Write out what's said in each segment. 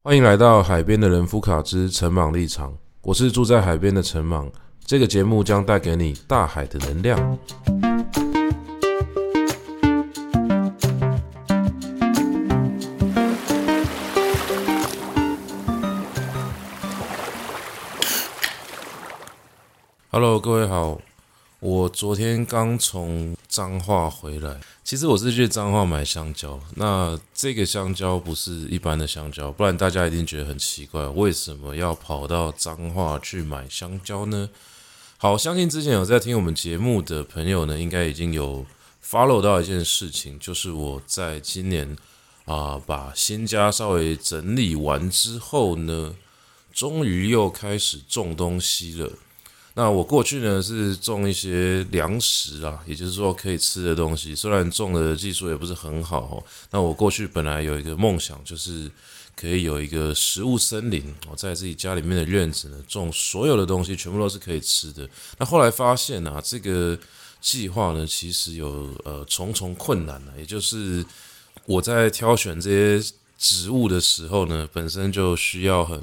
欢迎来到海边的人夫卡之陈茻立场，我是住在海边的陈茻。这个节目将带给你大海的能量。Hello，各位好。我昨天刚从彰化回来，其实我是去彰化买香蕉。那这个香蕉不是一般的香蕉，不然大家一定觉得很奇怪，为什么要跑到彰化去买香蕉呢？好，相信之前有在听我们节目的朋友呢，应该已经有 follow 到一件事情，就是我在今年啊、把新家稍微整理完之后呢，终于又开始种东西了。那我过去呢是种一些粮食啊，也就是说可以吃的东西。虽然种的技术也不是很好。那我过去本来有一个梦想，就是可以有一个食物森林，我在自己家里面的院子呢种所有的东西，全部都是可以吃的。那后来发现啊，这个计划呢其实有呃重重困难呢，也就是我在挑选这些植物的时候呢，本身就需要很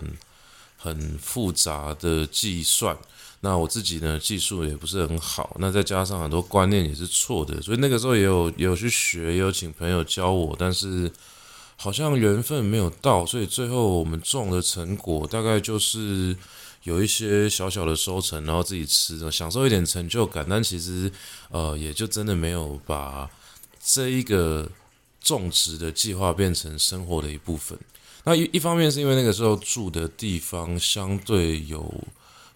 很复杂的计算。那我自己呢，技术也不是很好，那再加上很多观念也是错的，所以那个时候也有有去学，也有请朋友教我，但是好像缘分没有到，所以最后我们种的成果大概就是有一些小小的收成，然后自己吃，享受一点成就感，但其实呃也就真的没有把这一个种植的计划变成生活的一部分。那一一方面是因为那个时候住的地方相对有。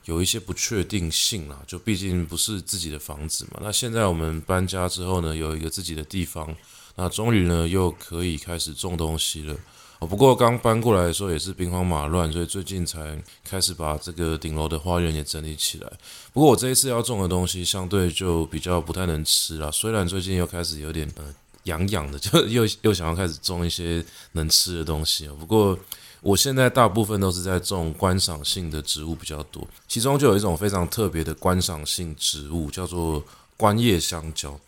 有一些不确定性啦，就毕竟不是自己的房子嘛。那现在我们搬家之后呢，有一个自己的地方，那终于呢又可以开始种东西了。哦，不过刚搬过来的时候也是兵荒马乱，所以最近才开始把这个顶楼的花园也整理起来。不过我这一次要种的东西相对就比较不太能吃了，虽然最近又开始有点呃痒痒的，就又又想要开始种一些能吃的东西。不过。我现在大部分都是在种观赏性的植物比较多，其中就有一种非常特别的观赏性植物，叫做观叶香蕉。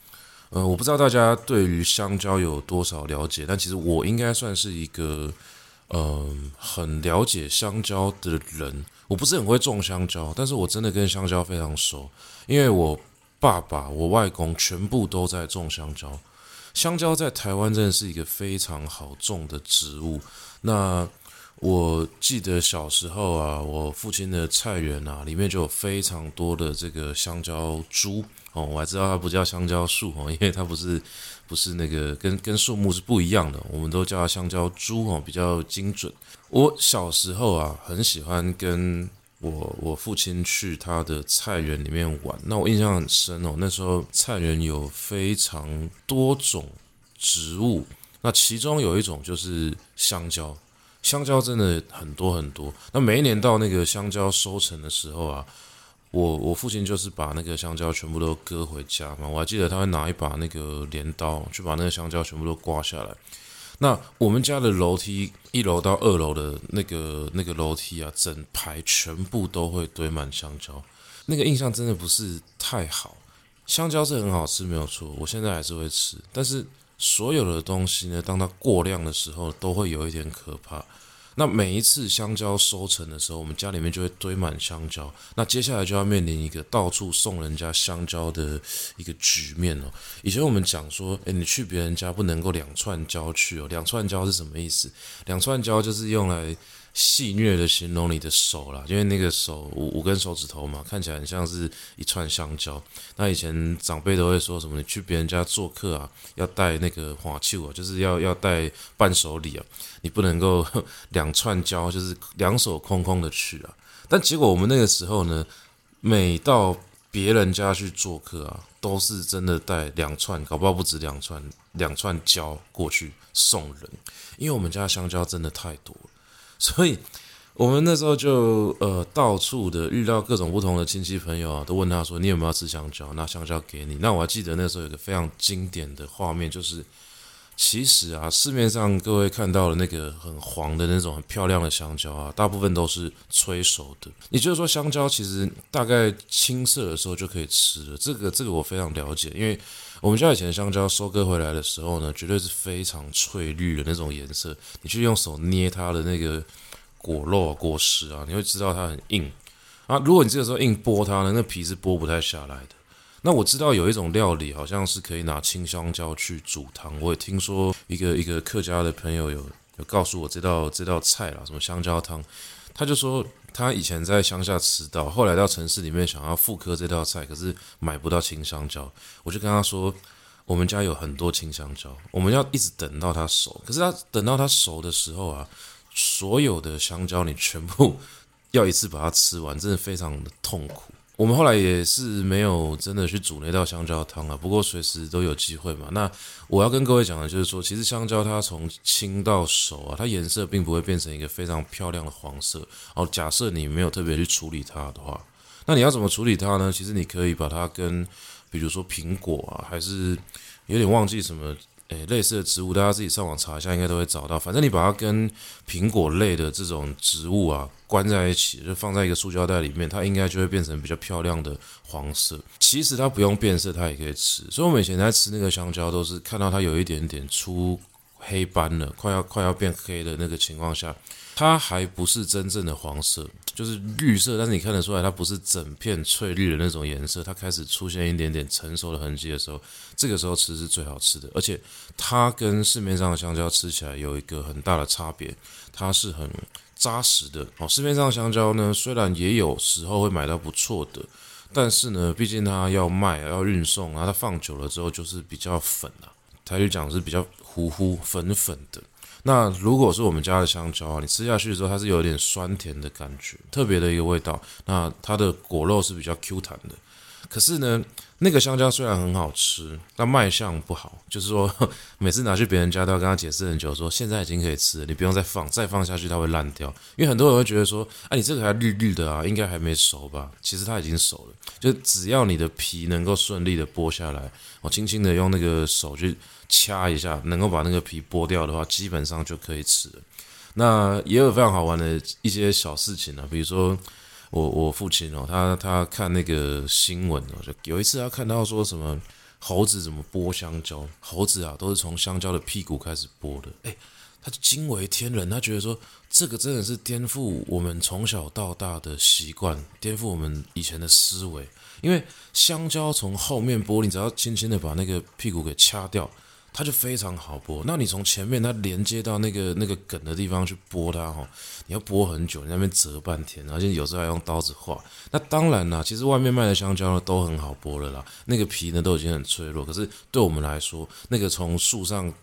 呃，我不知道大家对于香蕉有多少了解，但其实我应该算是一个嗯、呃、很了解香蕉的人。我不是很会种香蕉，但是我真的跟香蕉非常熟，因为我爸爸、我外公全部都在种香蕉。香蕉在台湾真的是一个非常好种的植物。那我记得小时候啊，我父亲的菜园啊，里面就有非常多的这个香蕉株哦。我还知道它不叫香蕉树哦，因为它不是不是那个跟跟树木是不一样的，我们都叫它香蕉株哦，比较精准。我小时候啊，很喜欢跟我我父亲去他的菜园里面玩。那我印象很深哦，那时候菜园有非常多种植物，那其中有一种就是香蕉。香蕉真的很多很多，那每一年到那个香蕉收成的时候啊，我我父亲就是把那个香蕉全部都割回家嘛，我还记得他会拿一把那个镰刀去把那个香蕉全部都刮下来。那我们家的楼梯一楼到二楼的那个那个楼梯啊，整排全部都会堆满香蕉，那个印象真的不是太好。香蕉是很好吃，没有错，我现在还是会吃，但是。所有的东西呢，当它过量的时候，都会有一点可怕。那每一次香蕉收成的时候，我们家里面就会堆满香蕉。那接下来就要面临一个到处送人家香蕉的一个局面哦。以前我们讲说，诶，你去别人家不能够两串蕉去哦。两串蕉是什么意思？两串蕉就是用来。戏谑的形容你的手啦，因为那个手五五根手指头嘛，看起来很像是一串香蕉。那以前长辈都会说什么？你去别人家做客啊，要带那个花球啊，就是要要带伴手礼啊，你不能够两串蕉，就是两手空空的去啊。但结果我们那个时候呢，每到别人家去做客啊，都是真的带两串，搞不好不止两串，两串蕉过去送人，因为我们家香蕉真的太多了。所以，我们那时候就呃到处的遇到各种不同的亲戚朋友啊，都问他说：“你有没有吃香蕉？拿香蕉给你。”那我还记得那时候有个非常经典的画面，就是其实啊，市面上各位看到的那个很黄的那种很漂亮的香蕉啊，大部分都是催熟的。也就是说，香蕉其实大概青色的时候就可以吃了。这个这个我非常了解，因为我们家以前香蕉收割回来的时候呢，绝对是非常翠绿的那种颜色。你去用手捏它的那个果肉啊、果实啊，你会知道它很硬啊。如果你这个时候硬剥它呢，那皮是剥不太下来的。那我知道有一种料理，好像是可以拿青香蕉去煮汤。我也听说一个一个客家的朋友有有告诉我这道这道菜啦，什么香蕉汤。他就说他以前在乡下吃到，后来到城市里面想要复刻这道菜，可是买不到青香蕉。我就跟他说，我们家有很多青香蕉，我们要一直等到它熟。可是他等到它熟的时候啊，所有的香蕉你全部 要一次把它吃完，真的非常的痛苦。我们后来也是没有真的去煮那道香蕉汤啊，不过随时都有机会嘛。那我要跟各位讲的就是说，其实香蕉它从青到熟啊，它颜色并不会变成一个非常漂亮的黄色。哦，假设你没有特别去处理它的话，那你要怎么处理它呢？其实你可以把它跟，比如说苹果啊，还是有点忘记什么。诶，类似的植物，大家自己上网查一下，应该都会找到。反正你把它跟苹果类的这种植物啊关在一起，就放在一个塑胶袋里面，它应该就会变成比较漂亮的黄色。其实它不用变色，它也可以吃。所以我们以前在吃那个香蕉，都是看到它有一点点出黑斑了，快要快要变黑的那个情况下，它还不是真正的黄色。就是绿色，但是你看得出来，它不是整片翠绿的那种颜色，它开始出现一点点成熟的痕迹的时候，这个时候吃是最好吃的。而且它跟市面上的香蕉吃起来有一个很大的差别，它是很扎实的。哦，市面上的香蕉呢，虽然也有时候会买到不错的，但是呢，毕竟它要卖要运送，然后它放久了之后就是比较粉啊，台语讲是比较糊糊粉粉的。那如果是我们家的香蕉啊，你吃下去的时候，它是有点酸甜的感觉，特别的一个味道。那它的果肉是比较 Q 弹的。可是呢，那个香蕉虽然很好吃，但卖相不好，就是说 每次拿去别人家都要跟他解释很久，说现在已经可以吃了，你不用再放，再放下去它会烂掉。因为很多人会觉得说，哎，你这个还绿绿的啊，应该还没熟吧？其实它已经熟了，就只要你的皮能够顺利的剥下来，我轻轻的用那个手去。掐一下，能够把那个皮剥掉的话，基本上就可以吃了。那也有非常好玩的一些小事情呢、啊，比如说我我父亲哦，他他看那个新闻哦，就有一次他看到说什么猴子怎么剥香蕉，猴子啊都是从香蕉的屁股开始剥的，诶，他惊为天人，他觉得说这个真的是颠覆我们从小到大的习惯，颠覆我们以前的思维，因为香蕉从后面剥，你只要轻轻的把那个屁股给掐掉。它就非常好剥，那你从前面它连接到那个那个梗的地方去剥它哈，你要剥很久，你那边折半天，而且有时候还用刀子划。那当然啦，其实外面卖的香蕉呢都很好剥了啦，那个皮呢都已经很脆弱。可是对我们来说，那个从树上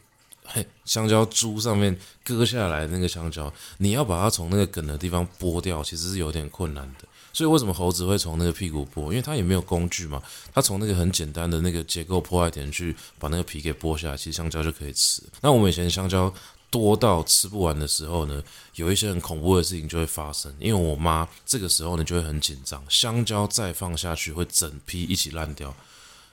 嘿香蕉株上面割下来那个香蕉，你要把它从那个梗的地方剥掉，其实是有点困难的。所以为什么猴子会从那个屁股剥？因为它也没有工具嘛，它从那个很简单的那个结构破坏点去把那个皮给剥下来，其实香蕉就可以吃。那我们以前香蕉多到吃不完的时候呢，有一些很恐怖的事情就会发生。因为我妈这个时候呢就会很紧张，香蕉再放下去会整批一起烂掉。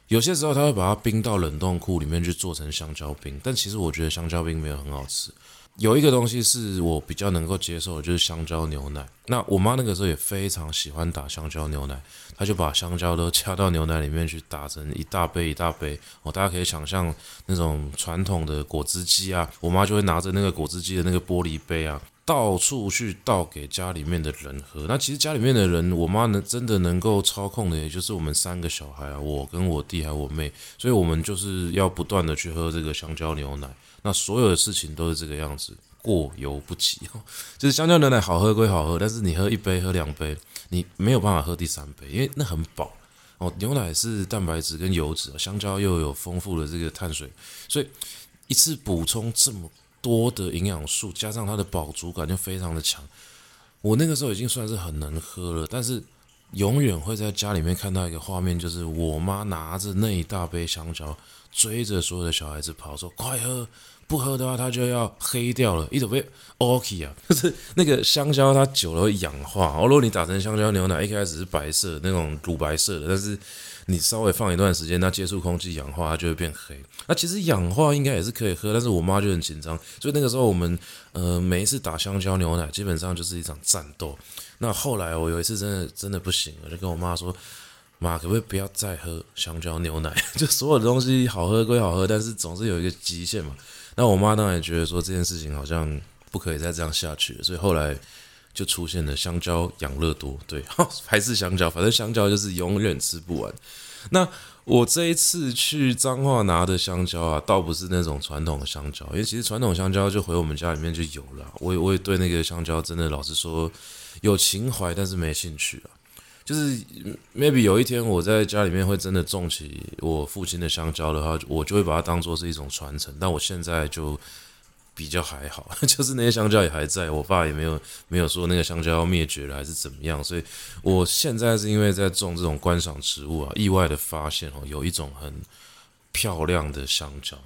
有些时候她会把它冰到冷冻库里面去做成香蕉冰，但其实我觉得香蕉冰没有很好吃。有一个东西是我比较能够接受的，就是香蕉牛奶。那我妈那个时候也非常喜欢打香蕉牛奶，她就把香蕉都掐到牛奶里面去打成一大杯一大杯。哦，大家可以想象那种传统的果汁机啊，我妈就会拿着那个果汁机的那个玻璃杯啊，到处去倒给家里面的人喝。那其实家里面的人，我妈能真的能够操控的，也就是我们三个小孩啊，我跟我弟还有我妹，所以我们就是要不断的去喝这个香蕉牛奶。那所有的事情都是这个样子，过犹不及。就是香蕉牛奶好喝归好喝，但是你喝一杯、喝两杯，你没有办法喝第三杯，因为那很饱哦。牛奶是蛋白质跟油脂，香蕉又有丰富的这个碳水，所以一次补充这么多的营养素，加上它的饱足感就非常的强。我那个时候已经算是很能喝了，但是永远会在家里面看到一个画面，就是我妈拿着那一大杯香蕉。追着所有的小孩子跑，说：“快喝，不喝的话它就要黑掉了，一种被 OK 啊，就是那个香蕉它久了会氧化。哦，如果你打成香蕉牛奶，一开始是白色那种乳白色的，但是你稍微放一段时间，它接触空气氧化，它就会变黑。那其实氧化应该也是可以喝，但是我妈就很紧张，所以那个时候我们呃每一次打香蕉牛奶，基本上就是一场战斗。那后来我有一次真的真的不行了，就跟我妈说。妈，可不可以不要再喝香蕉牛奶？就所有的东西好喝归好喝，但是总是有一个极限嘛。那我妈当然也觉得说这件事情好像不可以再这样下去，所以后来就出现了香蕉养乐多。对，还是香蕉，反正香蕉就是永远吃不完。那我这一次去彰化拿的香蕉啊，倒不是那种传统的香蕉，因为其实传统香蕉就回我们家里面就有了。我也我也对那个香蕉真的老实说有情怀，但是没兴趣啊。就是 maybe 有一天我在家里面会真的种起我父亲的香蕉的话，我就会把它当做是一种传承。但我现在就比较还好，就是那些香蕉也还在，我爸也没有没有说那个香蕉要灭绝了还是怎么样。所以我现在是因为在种这种观赏植物啊，意外的发现哦，有一种很漂亮的香蕉。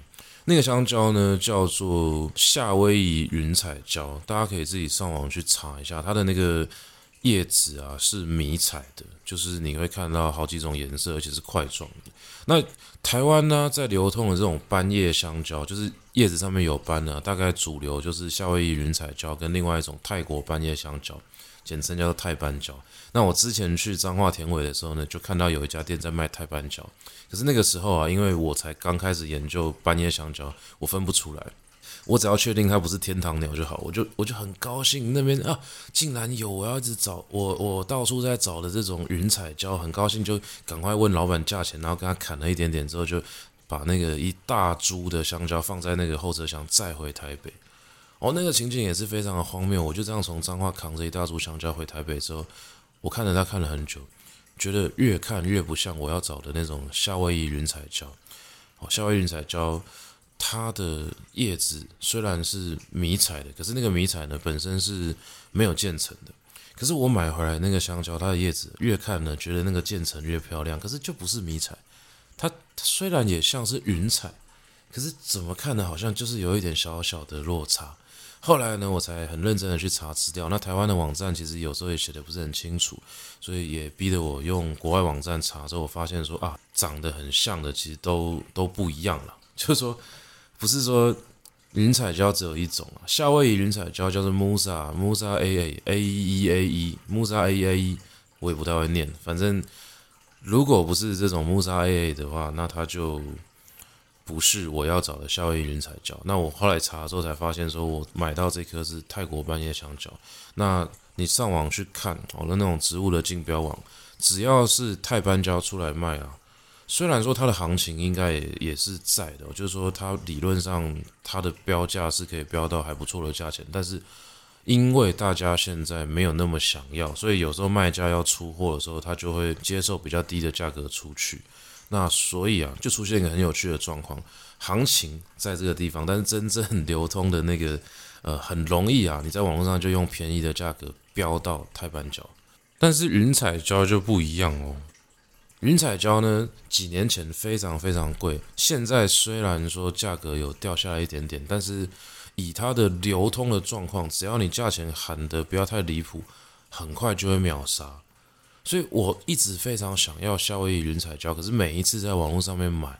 那个香蕉呢叫做夏威夷云彩蕉，大家可以自己上网去查一下它的那个。叶子啊是迷彩的，就是你会看到好几种颜色，而且是块状的。那台湾呢，在流通的这种斑叶香蕉，就是叶子上面有斑的，大概主流就是夏威夷云彩蕉跟另外一种泰国斑叶香蕉，简称叫做泰斑蕉。那我之前去彰化田尾的时候呢，就看到有一家店在卖泰斑蕉，可是那个时候啊，因为我才刚开始研究斑叶香蕉，我分不出来。我只要确定它不是天堂鸟就好，我就我就很高兴。那边啊，竟然有，我要一直找我我到处在找的这种云彩蕉，很高兴就赶快问老板价钱，然后跟他砍了一点点之后，就把那个一大株的香蕉放在那个后车厢载回台北。哦，那个情景也是非常的荒谬。我就这样从彰化扛着一大株香蕉回台北之后，我看着它看了很久，觉得越看越不像我要找的那种夏威夷云彩蕉。哦，夏威夷云彩蕉。它的叶子虽然是迷彩的，可是那个迷彩呢，本身是没有渐层的。可是我买回来那个香蕉，它的叶子越看呢，觉得那个渐层越漂亮，可是就不是迷彩。它，虽然也像是云彩，可是怎么看呢，好像就是有一点小小的落差。后来呢，我才很认真的去查资料。那台湾的网站其实有时候也写的不是很清楚，所以也逼得我用国外网站查之后，我发现说啊，长得很像的其实都都不一样了，就是说。不是说云彩胶只有一种啊，夏威夷云彩胶叫做 Musa Musa A A A E E A E Musa A A E，我也不太会念。反正如果不是这种 Musa A A 的话，那它就不是我要找的夏威夷云彩胶。那我后来查之后才发现，说我买到这颗是泰国斑叶香蕉。那你上网去看哦，那那种植物的竞标网，只要是泰斑胶出来卖啊。虽然说它的行情应该也也是在的，就是说它理论上它的标价是可以标到还不错的价钱，但是因为大家现在没有那么想要，所以有时候卖家要出货的时候，他就会接受比较低的价格出去。那所以啊，就出现一个很有趣的状况，行情在这个地方，但是真正流通的那个呃很容易啊，你在网络上就用便宜的价格标到泰斑蕉，但是云彩胶就不一样哦。云彩胶呢，几年前非常非常贵，现在虽然说价格有掉下来一点点，但是以它的流通的状况，只要你价钱喊得不要太离谱，很快就会秒杀。所以我一直非常想要夏威夷云彩胶，可是每一次在网络上面买，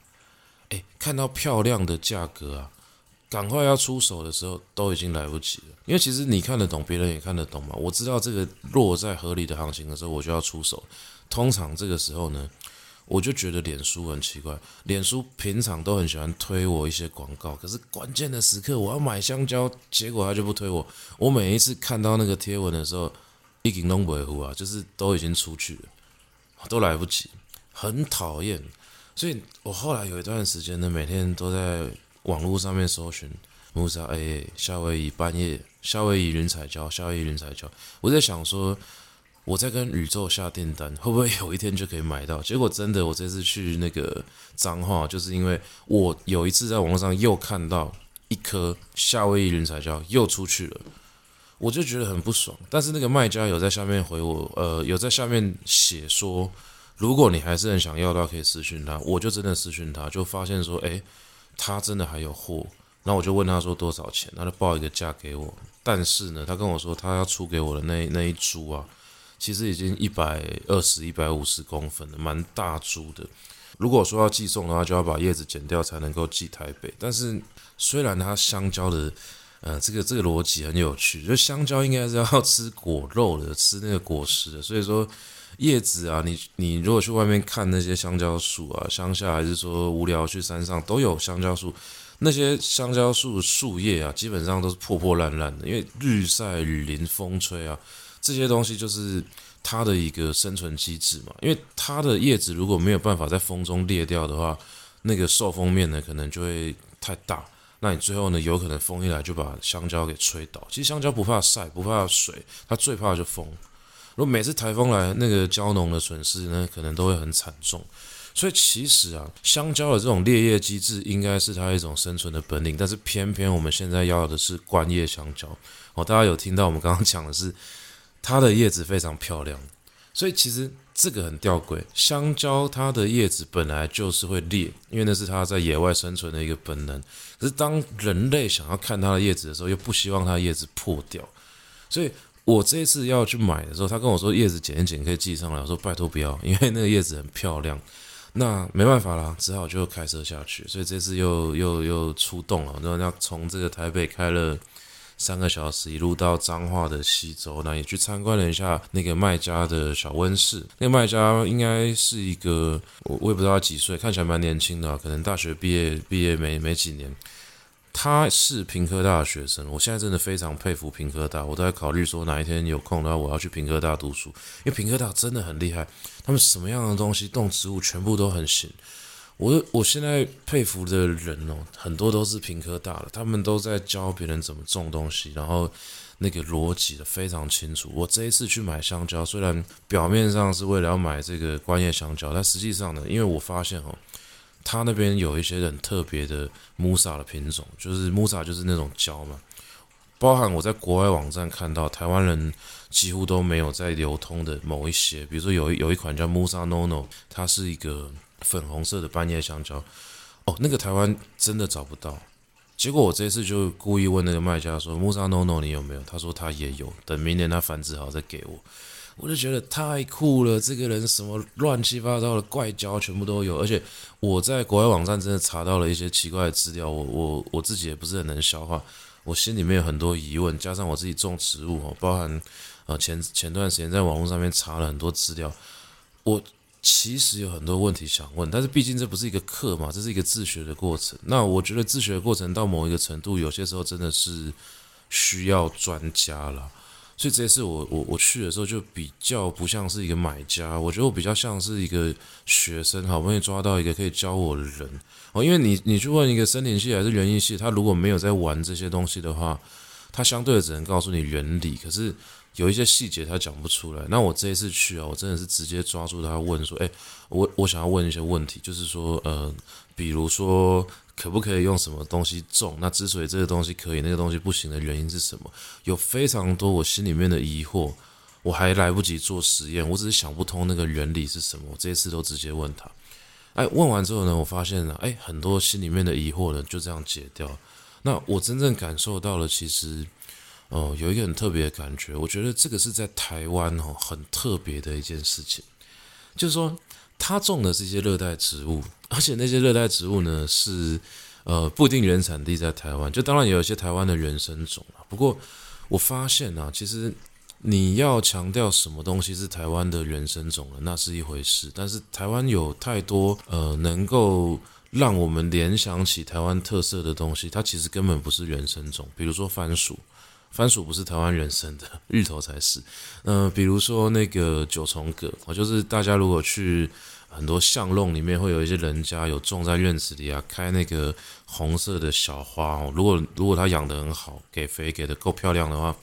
诶，看到漂亮的价格啊，赶快要出手的时候，都已经来不及了。因为其实你看得懂，别人也看得懂嘛。我知道这个落在合理的行情的时候，我就要出手。通常这个时候呢，我就觉得脸书很奇怪。脸书平常都很喜欢推我一些广告，可是关键的时刻我要买香蕉，结果他就不推我。我每一次看到那个贴文的时候，已经弄不回啊，就是都已经出去了，都来不及，很讨厌。所以我后来有一段时间呢，每天都在网络上面搜寻 Musa 夏威夷半夜、夏威夷云彩蕉、夏威夷云彩蕉。我在想说。我在跟宇宙下订单，会不会有一天就可以买到？结果真的，我这次去那个彰化，就是因为我有一次在网络上又看到一颗夏威夷云彩胶又出去了，我就觉得很不爽。但是那个卖家有在下面回我，呃，有在下面写说，如果你还是很想要的话，可以私讯他。我就真的私讯他，就发现说，诶，他真的还有货，然后我就问他说多少钱，他就报一个价给我。但是呢，他跟我说他要出给我的那那一株啊，其实已经一百二十、一百五十公分了，蛮大株的。如果说要寄送的话，就要把叶子剪掉才能够寄台北。但是虽然它香蕉的，呃，这个这个逻辑很有趣，就香蕉应该是要吃果肉的，吃那个果实的，所以说。叶子啊，你你如果去外面看那些香蕉树啊，乡下还是说无聊去山上都有香蕉树，那些香蕉树树叶啊，基本上都是破破烂烂的，因为日晒雨淋风吹啊，这些东西就是它的一个生存机制嘛。因为它的叶子如果没有办法在风中裂掉的话，那个受风面呢可能就会太大，那你最后呢有可能风一来就把香蕉给吹倒。其实香蕉不怕晒，不怕水，它最怕就风。如果每次台风来，那个蕉农的损失呢，可能都会很惨重。所以其实啊，香蕉的这种裂叶机制应该是它一种生存的本领，但是偏偏我们现在要的是观叶香蕉。哦，大家有听到我们刚刚讲的是它的叶子非常漂亮，所以其实这个很吊诡。香蕉它的叶子本来就是会裂，因为那是它在野外生存的一个本能。可是当人类想要看它的叶子的时候，又不希望它叶子破掉，所以。我这次要去买的时候，他跟我说叶子剪一剪可以寄上来，我说拜托不要，因为那个叶子很漂亮。那没办法啦，只好就开车下去。所以这次又又又出动了，然后要从这个台北开了三个小时，一路到彰化的西州，那也去参观了一下那个卖家的小温室。那个卖家应该是一个我我也不知道他几岁，看起来蛮年轻的，可能大学毕业毕业没没几年。他是屏科大的学生，我现在真的非常佩服屏科大。我都在考虑说，哪一天有空的话，我要去屏科大读书，因为屏科大真的很厉害，他们什么样的东西，动植物全部都很行。我我现在佩服的人哦，很多都是屏科大的，他们都在教别人怎么种东西，然后那个逻辑的非常清楚。我这一次去买香蕉，虽然表面上是为了要买这个观叶香蕉，但实际上呢，因为我发现哦。他那边有一些很特别的 Musa 的品种，就是 Musa 就是那种蕉嘛，包含我在国外网站看到台湾人几乎都没有在流通的某一些，比如说有一有一款叫 Musa Nono，它是一个粉红色的半叶香蕉，哦，那个台湾真的找不到。结果我这次就故意问那个卖家说木沙诺诺你有没有？他说他也有，等明年他繁殖好再给我。我就觉得太酷了，这个人什么乱七八糟的怪蕉全部都有，而且我在国外网站真的查到了一些奇怪的资料，我我我自己也不是很能消化，我心里面有很多疑问，加上我自己种植物哦，包含呃前前段时间在网络上面查了很多资料，我其实有很多问题想问，但是毕竟这不是一个课嘛，这是一个自学的过程。那我觉得自学的过程到某一个程度，有些时候真的是需要专家了。所以这次我我我去的时候就比较不像是一个买家，我觉得我比较像是一个学生，好不容易抓到一个可以教我的人哦。因为你你去问一个森林系还是园艺系，他如果没有在玩这些东西的话，他相对的只能告诉你原理，可是有一些细节他讲不出来。那我这一次去啊，我真的是直接抓住他问说，诶，我我想要问一些问题，就是说，呃，比如说。可不可以用什么东西种？那之所以这个东西可以，那个东西不行的原因是什么？有非常多我心里面的疑惑，我还来不及做实验，我只是想不通那个原理是什么。我这一次都直接问他，哎，问完之后呢，我发现了，哎，很多心里面的疑惑呢就这样解掉。那我真正感受到了，其实，哦，有一个很特别的感觉，我觉得这个是在台湾哦很特别的一件事情，就是说。他种的是一些热带植物，而且那些热带植物呢是呃不一定原产地在台湾，就当然有一些台湾的原生种啊。不过我发现啊，其实你要强调什么东西是台湾的原生种了，那是一回事。但是台湾有太多呃能够让我们联想起台湾特色的东西，它其实根本不是原生种。比如说番薯。番薯不是台湾原生的，芋头才是。嗯、比如说那个九重葛，我就是大家如果去很多巷弄里面，会有一些人家有种在院子里啊，开那个红色的小花哦。如果如果它养得很好，给肥给得够漂亮的话，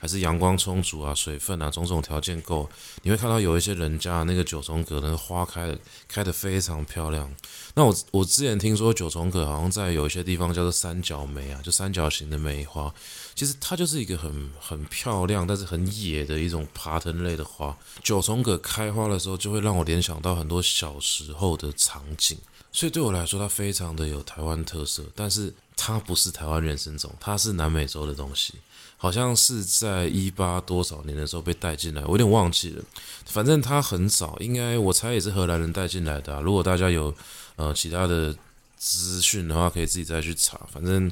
还是阳光充足啊，水分啊，种种条件够，你会看到有一些人家那个九重葛那个花开的开得非常漂亮。那我我之前听说九重葛好像在有一些地方叫做三角梅啊，就三角形的梅花。其实它就是一个很很漂亮，但是很野的一种爬藤类的花。九重葛开花的时候，就会让我联想到很多小时候的场景，所以对我来说，它非常的有台湾特色。但是它不是台湾原生种，它是南美洲的东西，好像是在一八多少年的时候被带进来，我有点忘记了。反正它很早，应该我猜也是荷兰人带进来的。如果大家有呃其他的资讯的话，可以自己再去查。反正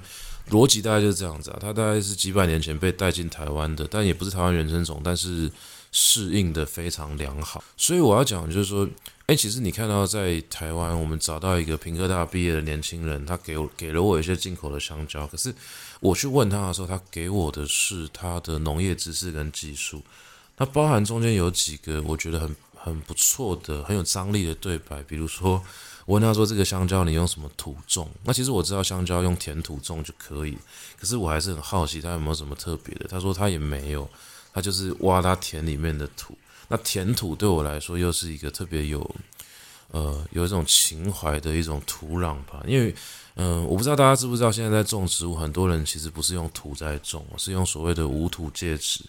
逻辑大概就是这样子啊，它大概是几百年前被带进台湾的，但也不是台湾原生种，但是适应的非常良好。所以我要讲就是说。哎，其实你看到在台湾，我们找到一个屏科大毕业的年轻人，他给我给了我一些进口的香蕉。可是我去问他的时候，他给我的是他的农业知识跟技术。那包含中间有几个我觉得很很不错的、很有张力的对白。比如说，我问他说：“这个香蕉你用什么土种？”那其实我知道香蕉用甜土种就可以，可是我还是很好奇他有没有什么特别的。他说他也没有，他就是挖他田里面的土。那甜土对我来说又是一个特别有，呃，有一种情怀的一种土壤吧。因为，嗯、我不知道大家知不知道，现在在种植物，很多人其实不是用土在种，是用所谓的无土介质。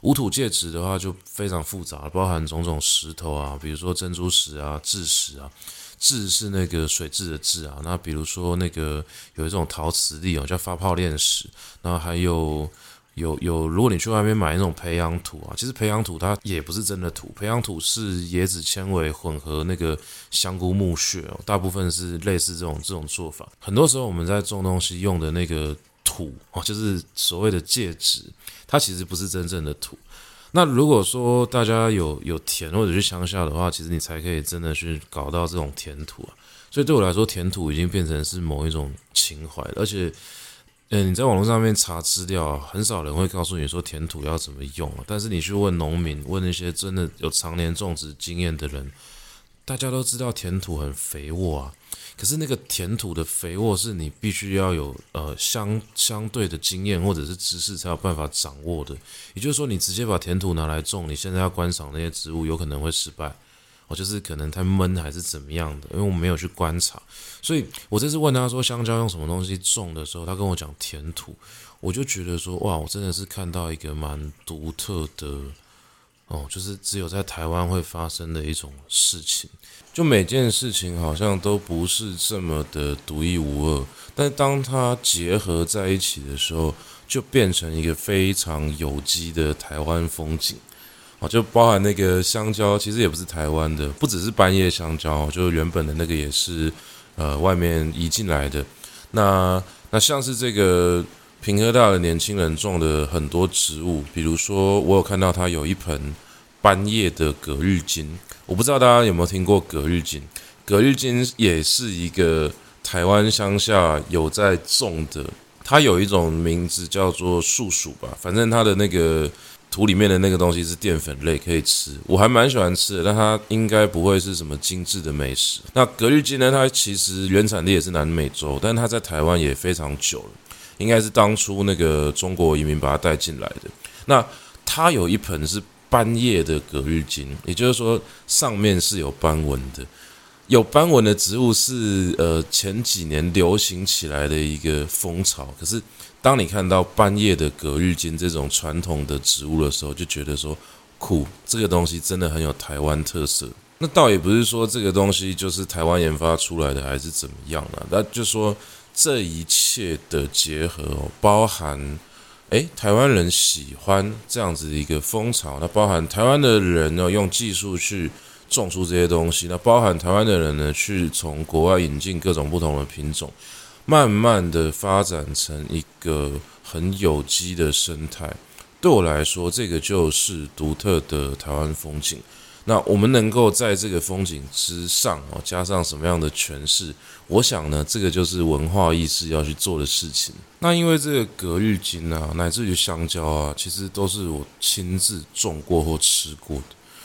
无土介质的话就非常复杂，包含种种石头啊，比如说珍珠石啊、蛭石啊。蛭是那个水蛭的蛭啊。那比如说那个有一种陶瓷粒哦，叫发泡炼石。那还有。有有，如果你去外面买那种培养土啊，其实培养土它也不是真的土，培养土是椰子纤维混合那个香菇木屑哦，大部分是类似这种这种做法。很多时候我们在种东西用的那个土哦，就是所谓的介质，它其实不是真正的土。那如果说大家有有田或者去乡下的话，其实你才可以真的去搞到这种田土啊。所以对我来说，田土已经变成是某一种情怀，而且。嗯，你在网络上面查资料，很少人会告诉你说田土要怎么用。但是你去问农民，问那些真的有常年种植经验的人，大家都知道甜土很肥沃啊。可是那个甜土的肥沃是你必须要有呃相相对的经验或者是知识才有办法掌握的。也就是说，你直接把甜土拿来种，你现在要观赏那些植物，有可能会失败。我就是可能太闷还是怎么样的，因为我没有去观察，所以我这次问他说香蕉用什么东西种的时候，他跟我讲甜土，我就觉得说哇，我真的是看到一个蛮独特的哦，就是只有在台湾会发生的一种事情，就每件事情好像都不是这么的独一无二，但当它结合在一起的时候，就变成一个非常有机的台湾风景。哦，就包含那个香蕉，其实也不是台湾的，不只是半叶香蕉，就原本的那个也是，呃，外面移进来的。那那像是这个平科大的年轻人种的很多植物，比如说我有看到他有一盆斑叶的葛日金，我不知道大家有没有听过葛日金，葛日金也是一个台湾乡下有在种的，它有一种名字叫做树薯吧，反正它的那个。土里面的那个东西是淀粉类，可以吃，我还蛮喜欢吃的，但它应该不会是什么精致的美食。那葛日金呢？它其实原产地也是南美洲，但它在台湾也非常久了，应该是当初那个中国移民把它带进来的。那它有一盆是斑叶的葛玉金，也就是说上面是有斑纹的。有斑纹的植物是呃前几年流行起来的一个风潮，可是。当你看到斑叶的葛玉金这种传统的植物的时候，就觉得说酷，这个东西真的很有台湾特色。那倒也不是说这个东西就是台湾研发出来的，还是怎么样呢？那就说这一切的结合，包含诶，台湾人喜欢这样子的一个风潮，那包含台湾的人呢用技术去种出这些东西，那包含台湾的人呢去从国外引进各种不同的品种。慢慢的发展成一个很有机的生态，对我来说，这个就是独特的台湾风景。那我们能够在这个风景之上哦，加上什么样的诠释？我想呢，这个就是文化意识要去做的事情。那因为这个葛日金啊，乃至于香蕉啊，其实都是我亲自种过或吃过的。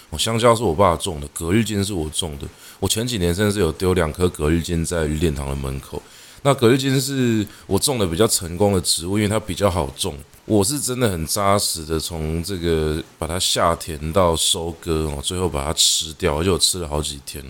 我，香蕉是我爸种的，葛日金是我种的。我前几年甚至有丢两颗葛日金在鱼典堂的门口。那葛日金是我种的比较成功的植物，因为它比较好种。我是真的很扎实的从这个把它下田到收割哦，最后把它吃掉，而且我吃了好几天。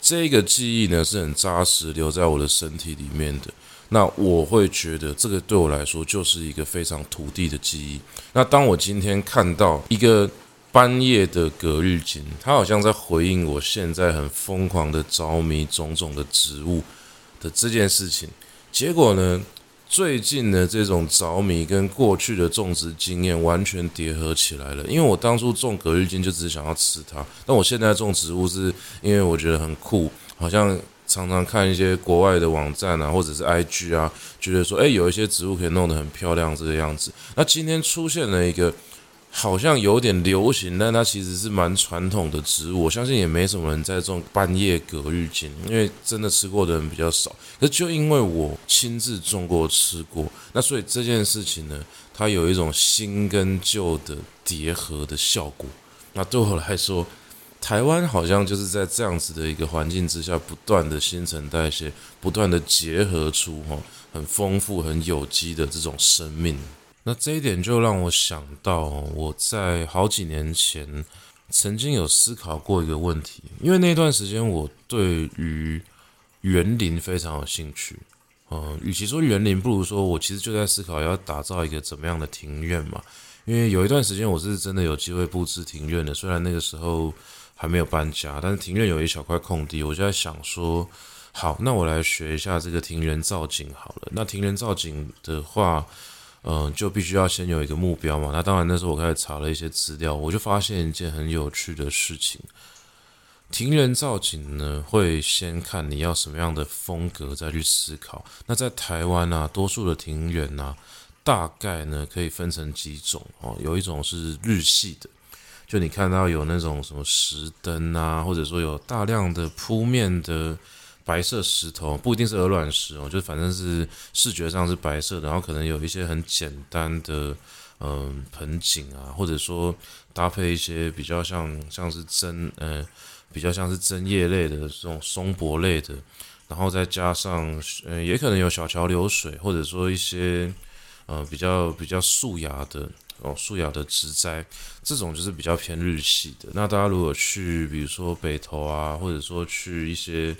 这个记忆呢是很扎实留在我的身体里面的。那我会觉得这个对我来说就是一个非常土地的记忆。那当我今天看到一个斑叶的葛日金，它好像在回应我现在很疯狂的着迷种种的植物的这件事情，结果呢，最近的这种着迷跟过去的种植经验完全叠合起来了。因为我当初种葛郁金就只想要吃它，但我现在种植物是因为我觉得很酷，好像常常看一些国外的网站啊，或者是 IG 啊，觉得说，诶，有一些植物可以弄得很漂亮这个样子。那今天出现了一个。好像有点流行，但它其实是蛮传统的植物。我相信也没什么人在种半叶葛郁金，因为真的吃过的人比较少。可就因为我亲自种过、吃过，那所以这件事情呢，它有一种新跟旧的叠合的效果。那对我来说，台湾好像就是在这样子的一个环境之下，不断的新陈代谢，不断的结合出哈很丰富、很有机的这种生命。那这一点就让我想到，我在好几年前曾经有思考过一个问题，因为那段时间我对于园林非常有兴趣，嗯，与其说园林，不如说我其实就在思考要打造一个怎么样的庭院嘛。因为有一段时间我是真的有机会布置庭院的，虽然那个时候还没有搬家，但是庭院有一小块空地，我就在想说，好，那我来学一下这个庭园造景好了。那庭园造景的话，嗯，就必须要先有一个目标嘛。那当然，那时候我开始查了一些资料，我就发现一件很有趣的事情：庭园造景呢，会先看你要什么样的风格再去思考。那在台湾啊，多数的庭园啊，大概呢可以分成几种哦。有一种是日系的，就你看到有那种什么石灯啊，或者说有大量的铺面的。白色石头不一定是鹅卵石哦，就反正是视觉上是白色的，然后可能有一些很简单的嗯盆景啊，或者说搭配一些比较像像是针嗯比较像是针叶类的这种松柏类的，然后再加上嗯也可能有小桥流水，或者说一些呃比较比较素雅的哦素雅的植栽，这种就是比较偏日系的。那大家如果去比如说北投啊，或者说去一些。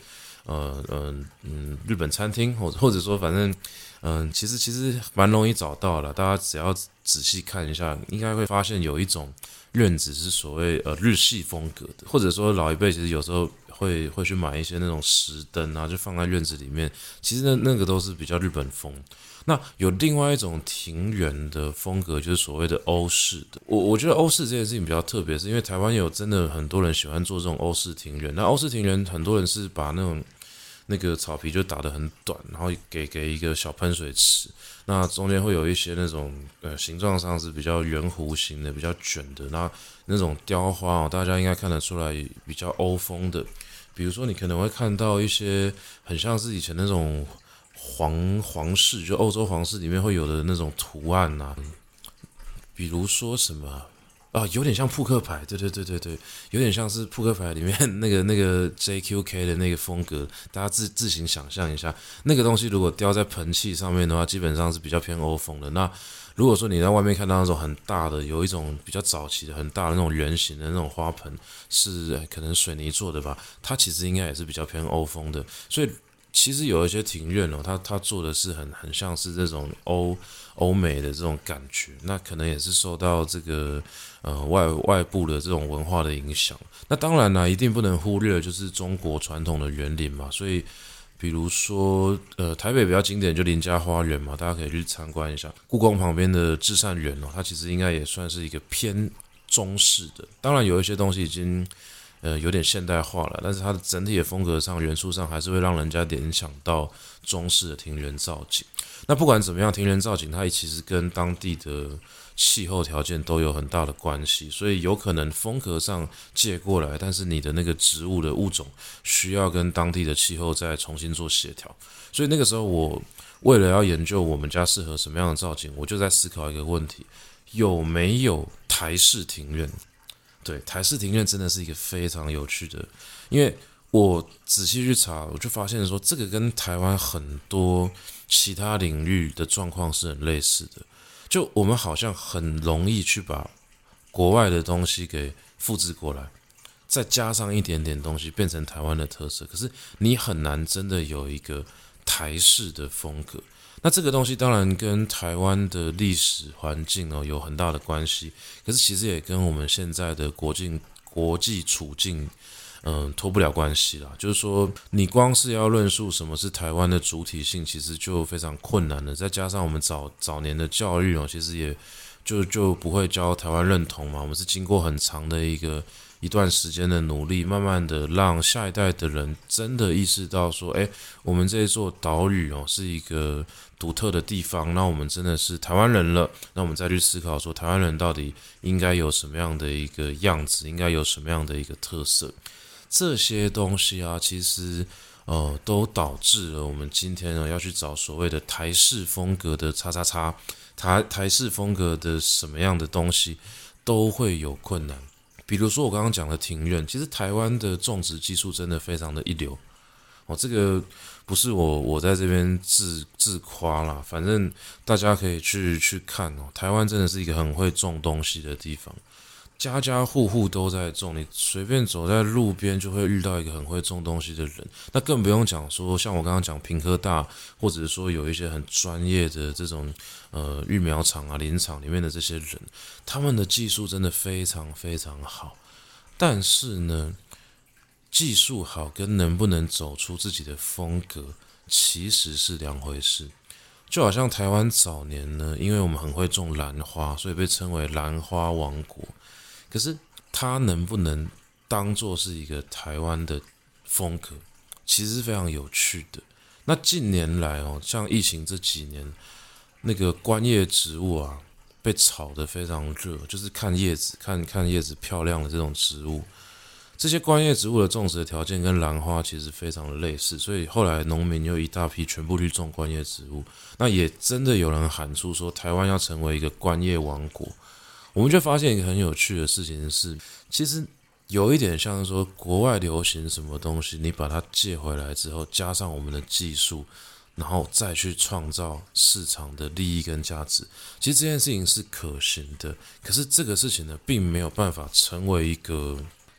呃嗯嗯，日本餐厅或者或者说反正嗯，其实其实蛮容易找到了。大家只要仔细看一下，应该会发现有一种院子是所谓呃日系风格的，或者说老一辈其实有时候会会去买一些那种石灯啊，就放在院子里面。其实那那个都是比较日本风。那有另外一种庭园的风格，就是所谓的欧式的。我我觉得欧式这件事情比较特别，是因为台湾有真的很多人喜欢做这种欧式庭园。那欧式庭园很多人是把那种那个草皮就打得很短，然后给给一个小喷水池，那中间会有一些那种呃形状上是比较圆弧形的、比较卷的，那那种雕花哦，大家应该看得出来比较欧风的，比如说你可能会看到一些很像是以前那种皇皇室，就欧洲皇室里面会有的那种图案呐、啊，比如说什么。啊，有点像扑克牌，对对对对对，有点像是扑克牌里面 那个那个 JQK 的那个风格，大家自自行想象一下，那个东西如果雕在盆器上面的话，基本上是比较偏欧风的。那如果说你在外面看到那种很大的，有一种比较早期的很大的那种圆形的那种花盆，是可能水泥做的吧，它其实应该也是比较偏欧风的，所以。其实有一些庭院哦，它它做的是很很像是这种欧欧美的这种感觉，那可能也是受到这个呃外外部的这种文化的影响。那当然呢，一定不能忽略就是中国传统的园林嘛。所以比如说呃台北比较经典就林家花园嘛，大家可以去参观一下。故宫旁边的至善园哦，它其实应该也算是一个偏中式的。当然有一些东西已经。呃，有点现代化了，但是它的整体的风格上、元素上，还是会让人家联想到中式的庭园造景。那不管怎么样，庭园造景它其实跟当地的气候条件都有很大的关系，所以有可能风格上借过来，但是你的那个植物的物种需要跟当地的气候再重新做协调。所以那个时候，我为了要研究我们家适合什么样的造景，我就在思考一个问题：有没有台式庭院？对，台式庭院真的是一个非常有趣的，因为我仔细去查，我就发现说，这个跟台湾很多其他领域的状况是很类似的。就我们好像很容易去把国外的东西给复制过来，再加上一点点东西变成台湾的特色，可是你很难真的有一个台式的风格。那这个东西当然跟台湾的历史环境哦有很大的关系，可是其实也跟我们现在的国境国际处境，嗯脱不了关系啦。就是说，你光是要论述什么是台湾的主体性，其实就非常困难了。再加上我们早早年的教育哦，其实也就就不会教台湾认同嘛。我们是经过很长的一个。一段时间的努力，慢慢的让下一代的人真的意识到说，诶，我们这一座岛屿哦，是一个独特的地方，那我们真的是台湾人了。那我们再去思考说，台湾人到底应该有什么样的一个样子，应该有什么样的一个特色？这些东西啊，其实呃，都导致了我们今天呢要去找所谓的台式风格的叉叉叉，台台式风格的什么样的东西，都会有困难。比如说我刚刚讲的庭院，其实台湾的种植技术真的非常的一流哦。这个不是我我在这边自自夸啦，反正大家可以去去看哦。台湾真的是一个很会种东西的地方。家家户户都在种，你随便走在路边就会遇到一个很会种东西的人。那更不用讲说，像我刚刚讲屏科大，或者是说有一些很专业的这种呃育苗场啊、林场里面的这些人，他们的技术真的非常非常好。但是呢，技术好跟能不能走出自己的风格其实是两回事。就好像台湾早年呢，因为我们很会种兰花，所以被称为兰花王国。可是它能不能当做是一个台湾的风格，其实是非常有趣的。那近年来哦，像疫情这几年，那个观叶植物啊，被炒得非常热，就是看叶子，看看叶子漂亮的这种植物。这些观叶植物的种植的条件跟兰花其实非常的类似，所以后来农民又一大批全部去种观叶植物。那也真的有人喊出说，台湾要成为一个观叶王国。我们就发现一个很有趣的事情是，其实有一点像是说，国外流行什么东西，你把它借回来之后，加上我们的技术，然后再去创造市场的利益跟价值。其实这件事情是可行的，可是这个事情呢，并没有办法成为一个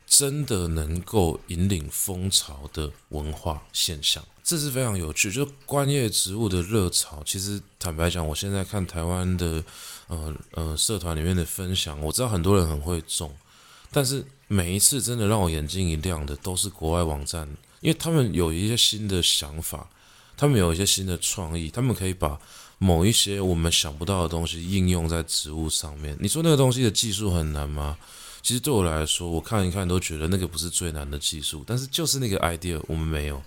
真的能够引领风潮的文化现象。这是非常有趣，就观叶植物的热潮。其实坦白讲，我现在看台湾的。呃呃，社团里面的分享，我知道很多人很会种，但是每一次真的让我眼睛一亮的，都是国外网站，因为他们有一些新的想法，他们有一些新的创意，他们可以把某一些我们想不到的东西应用在植物上面。你说那个东西的技术很难吗？其实对我来说，我看一看都觉得那个不是最难的技术，但是就是那个 idea 我们没有，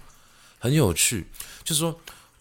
很有趣，就是说。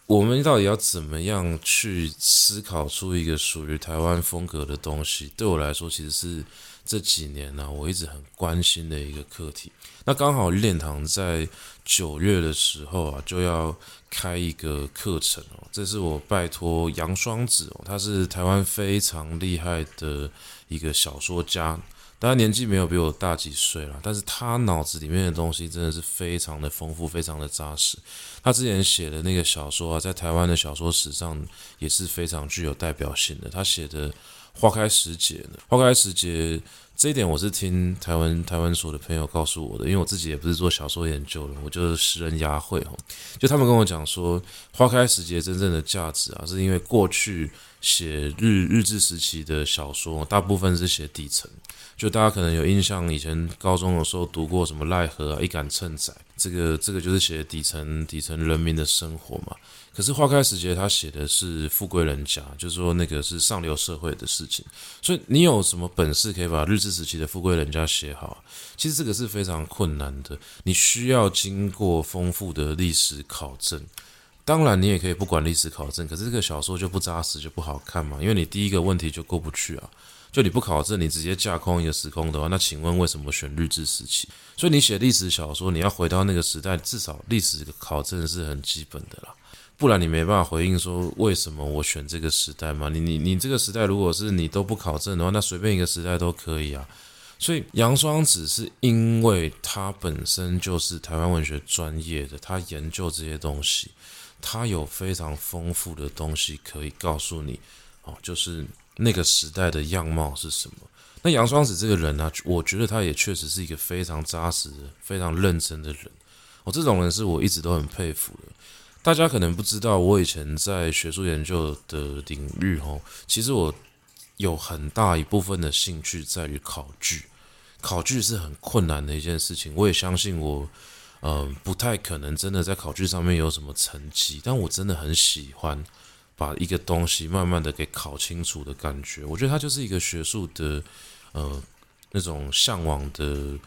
我们到底要怎么样去思考出一个属于台湾风格的东西？对我来说，其实是这几年呢、我一直很关心的一个课题。那刚好练堂在九月的时候啊，就要开一个课程哦。这是我拜托杨双子哦，他是台湾非常厉害的一个小说家。当然年纪没有比我大几岁了，但是他脑子里面的东西真的是非常的丰富，非常的扎实。他之前写的那个小说啊，在台湾的小说史上也是非常具有代表性的。他写的《花开时节》呢，《花开时节》这一点我是听台湾台湾所的朋友告诉我的，因为我自己也不是做小说研究的，我就是识人牙慧哦。就他们跟我讲说，《花开时节》真正的价值啊，是因为过去写日日治时期的小说，大部分是写底层。就大家可能有印象，以前高中的时候读过什么赖和啊、一杆秤仔，这个这个就是写底层底层人民的生活嘛。可是花开时节他写的是富贵人家，就是说那个是上流社会的事情。所以你有什么本事可以把日治时期的富贵人家写好？其实这个是非常困难的，你需要经过丰富的历史考证。当然，你也可以不管历史考证，可是这个小说就不扎实，就不好看嘛。因为你第一个问题就过不去啊。就你不考证，你直接架空一个时空的话，那请问为什么选日治时期？所以你写历史小说，你要回到那个时代，至少历史考证是很基本的啦，不然你没办法回应说为什么我选这个时代嘛。你你你这个时代如果是你都不考证的话，那随便一个时代都可以啊。所以杨双子是因为他本身就是台湾文学专业的，他研究这些东西，他有非常丰富的东西可以告诉你哦，就是。那个时代的样貌是什么？那杨双子这个人呢、我觉得他也确实是一个非常扎实、非常认真的人。哦，这种人是我一直都很佩服的。大家可能不知道，我以前在学术研究的领域，哦，其实我有很大一部分的兴趣在于考据。考据是很困难的一件事情。我也相信我，呃，不太可能真的在考据上面有什么成绩，但我真的很喜欢把一个东西慢慢的给考清楚的感觉。我觉得它就是一个学术的，呃，那种向往的。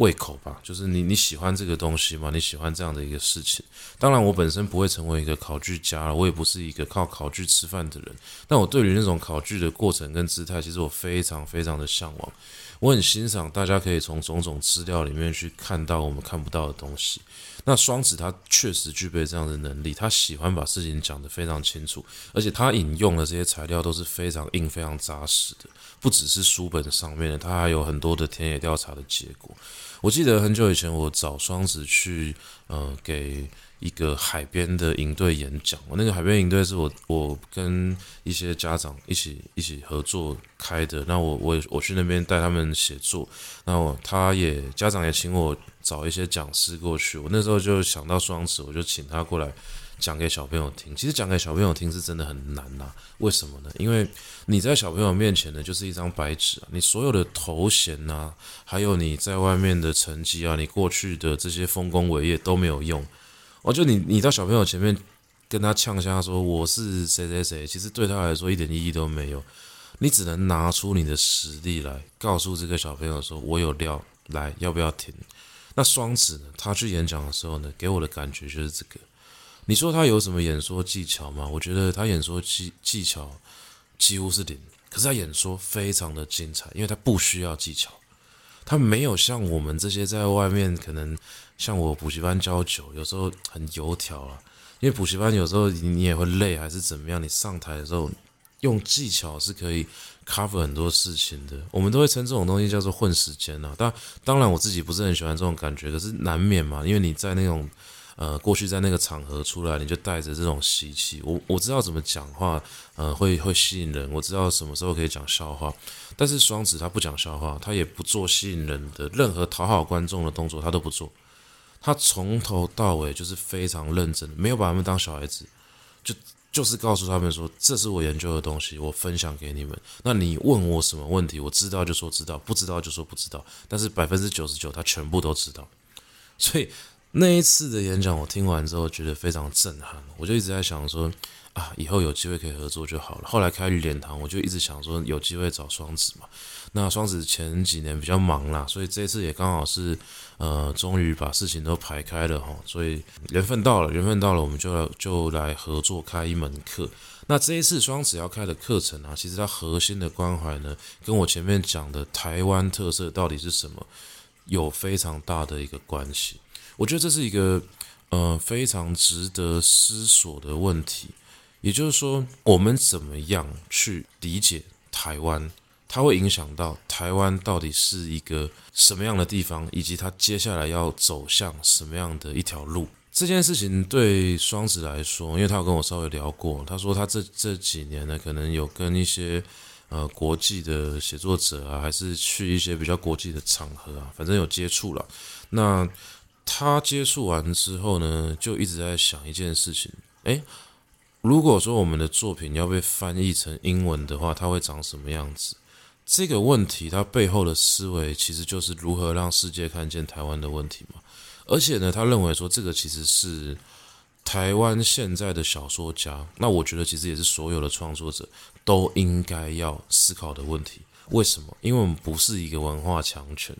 胃口吧，就是你你喜欢这个东西吗？你喜欢这样的一个事情？当然，我本身不会成为一个考据家了，我也不是一个靠考据吃饭的人。但我对于那种考据的过程跟姿态，其实我非常非常的向往。我很欣赏大家可以从种种资料里面去看到我们看不到的东西。那双子他确实具备这样的能力，他喜欢把事情讲得非常清楚，而且他引用的这些材料都是非常硬、非常扎实的，不只是书本上面的，他还有很多的田野调查的结果。我记得很久以前，我找双子去，呃，给一个海边的营队演讲。我那个海边营队是我我跟一些家长一起一起合作开的。那我我我去那边带他们写作，那我他也家长也请我找一些讲师过去。我那时候就想到双子，我就请他过来。讲给小朋友听，其实讲给小朋友听是真的很难呐。为什么呢？因为你在小朋友面前呢，就是一张白纸啊，你所有的头衔呐，还有你在外面的成绩啊，你过去的这些丰功伟业都没有用。我就你，你到小朋友前面跟他呛下说我是谁谁谁，其实对他来说一点意义都没有。你只能拿出你的实力来，告诉这个小朋友说，我有料，来，要不要听？那双子呢？他去演讲的时候呢，给我的感觉就是这个。你说他有什么演说技巧吗？我觉得他演说技技巧几乎是零，可是他演说非常的精彩，因为他不需要技巧，他没有像我们这些在外面可能像我补习班教久，有时候很油条啊，因为补习班有时候你也会累还是怎么样，你上台的时候用技巧是可以 cover 很多事情的，我们都会称这种东西叫做混时间啊。但当然我自己不是很喜欢这种感觉，可是难免嘛，因为你在那种。呃，过去在那个场合出来，你就带着这种习气。我我知道怎么讲话，呃，会会吸引人。我知道什么时候可以讲笑话。但是双子他不讲笑话，他也不做吸引人的任何讨好观众的动作，他都不做。他从头到尾就是非常认真，没有把他们当小孩子，就就是告诉他们说，这是我研究的东西，我分享给你们。那你问我什么问题，我知道就说知道，不知道就说不知道。但是百分之九十九他全部都知道，所以。那一次的演讲，我听完之后觉得非常震撼，我就一直在想说，啊，以后有机会可以合作就好了。后来开绿点堂，我就一直想说，有机会找双子嘛。那双子前几年比较忙啦，所以这一次也刚好是，呃，终于把事情都排开了哈。所以缘分到了，缘分到了，我们就就来合作开一门课。那这一次双子要开的课程啊，其实它核心的关怀呢，跟我前面讲的台湾特色到底是什么，有非常大的一个关系。我觉得这是一个呃非常值得思索的问题，也就是说，我们怎么样去理解台湾，它会影响到台湾到底是一个什么样的地方，以及它接下来要走向什么样的一条路。这件事情对双子来说，因为他有跟我稍微聊过，他说他这这几年呢，可能有跟一些呃国际的写作者啊，还是去一些比较国际的场合啊，反正有接触了。那他接触完之后呢，就一直在想一件事情：诶，如果说我们的作品要被翻译成英文的话，它会长什么样子？这个问题它背后的思维其实就是如何让世界看见台湾的问题嘛。而且呢，他认为说这个其实是台湾现在的小说家，那我觉得其实也是所有的创作者都应该要思考的问题。为什么？因为我们不是一个文化强权。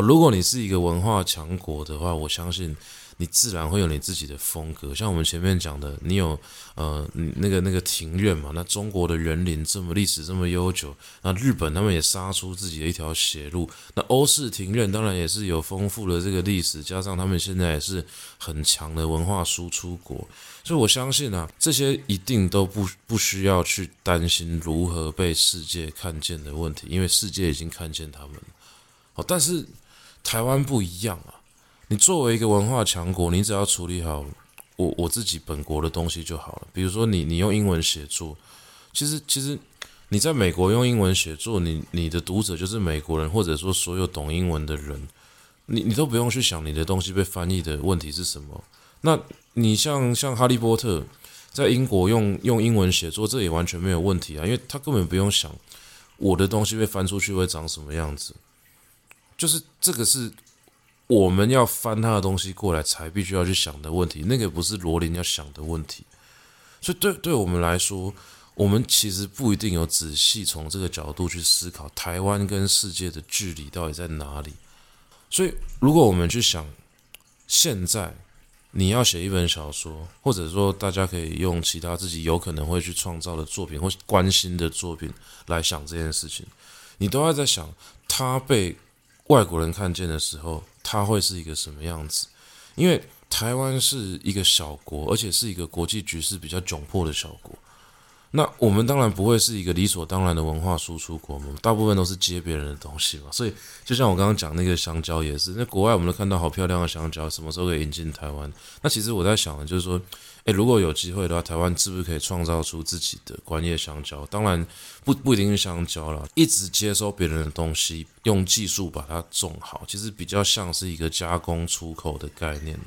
如果你是一个文化强国的话，我相信你自然会有你自己的风格。像我们前面讲的，你有呃，那个那个庭院嘛，那中国的园林这么历史这么悠久，那日本他们也杀出自己的一条血路。那欧式庭院当然也是有丰富的这个历史，加上他们现在也是很强的文化输出国，所以我相信啊，这些一定都不不需要去担心如何被世界看见的问题，因为世界已经看见他们。好，但是台湾不一样啊！你作为一个文化强国，你只要处理好我我自己本国的东西就好了。比如说你，你用英文写作，其实其实你在美国用英文写作，你你的读者就是美国人，或者说所有懂英文的人，你你都不用去想你的东西被翻译的问题是什么。那你像像哈利波特在英国用用英文写作，这也完全没有问题啊，因为他根本不用想我的东西被翻出去会长什么样子。就是这个是我们要翻他的东西过来才必须要去想的问题，那个不是罗琳要想的问题。所以对对我们来说，我们其实不一定有仔细从这个角度去思考台湾跟世界的距离到底在哪里。所以如果我们去想，现在你要写一本小说，或者说大家可以用其他自己有可能会去创造的作品或关心的作品来想这件事情，你都要在想，他被外国人看见的时候，他会是一个什么样子？因为台湾是一个小国，而且是一个国际局势比较窘迫的小国。那我们当然不会是一个理所当然的文化输出国嘛，大部分都是接别人的东西嘛。所以就像我刚刚讲那个香蕉也是，那国外我们都看到好漂亮的香蕉，什么时候可以引进台湾？那其实我在想的就是说，诶，如果有机会的话，台湾是不是可以创造出自己的观叶香蕉？当然不不一定是香蕉啦，一直接收别人的东西，用技术把它种好，其实比较像是一个加工出口的概念。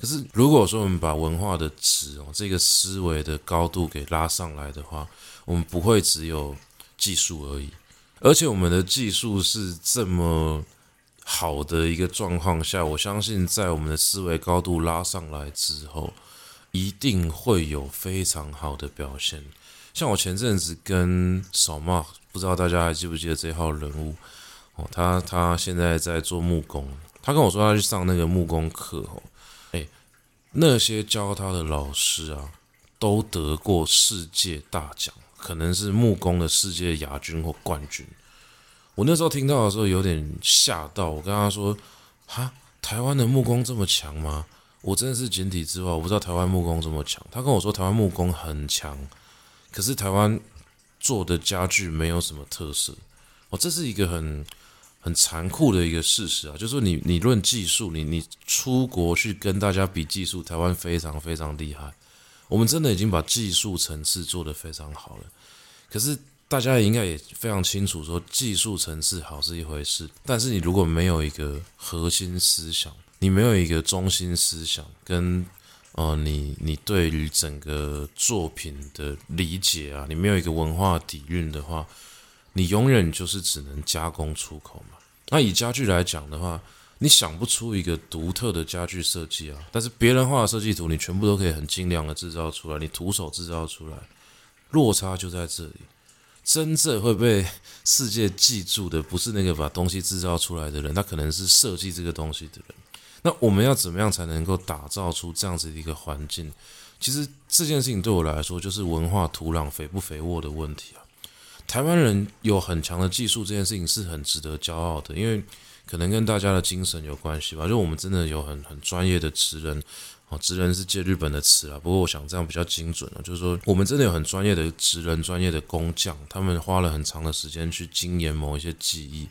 可是，如果说我们把文化的质哦，这个思维的高度给拉上来的话，我们不会只有技术而已，而且我们的技术是这么好的一个状况下，我相信在我们的思维高度拉上来之后，一定会有非常好的表现。像我前阵子跟小马，不知道大家还记不记得这号人物哦，他他现在在做木工，他跟我说他去上那个木工课哦。那些教他的老师啊，都得过世界大奖，可能是木工的世界亚军或冠军。我那时候听到的时候有点吓到，我跟他说：“哈，台湾的木工这么强吗？”我真的是井底之蛙，我不知道台湾木工这么强。他跟我说台湾木工很强，可是台湾做的家具没有什么特色。哦，这是一个很。很残酷的一个事实啊，就是你你论技术，你你出国去跟大家比技术，台湾非常非常厉害。我们真的已经把技术层次做得非常好了。可是大家也应该也非常清楚，说技术层次好是一回事，但是你如果没有一个核心思想，你没有一个中心思想，跟呃你你对于整个作品的理解啊，你没有一个文化底蕴的话。你永远就是只能加工出口嘛。那以家具来讲的话，你想不出一个独特的家具设计啊。但是别人画的设计图，你全部都可以很精良的制造出来，你徒手制造出来，落差就在这里。真正会被世界记住的，不是那个把东西制造出来的人，他可能是设计这个东西的人。那我们要怎么样才能够打造出这样子的一个环境？其实这件事情对我来说，就是文化土壤肥不肥沃的问题。台湾人有很强的技术，这件事情是很值得骄傲的，因为可能跟大家的精神有关系吧。就我们真的有很很专业的职人，哦，职人是借日本的词啊，不过我想这样比较精准啊，就是说我们真的有很专业的职人、专业的工匠，他们花了很长的时间去精研某一些技艺，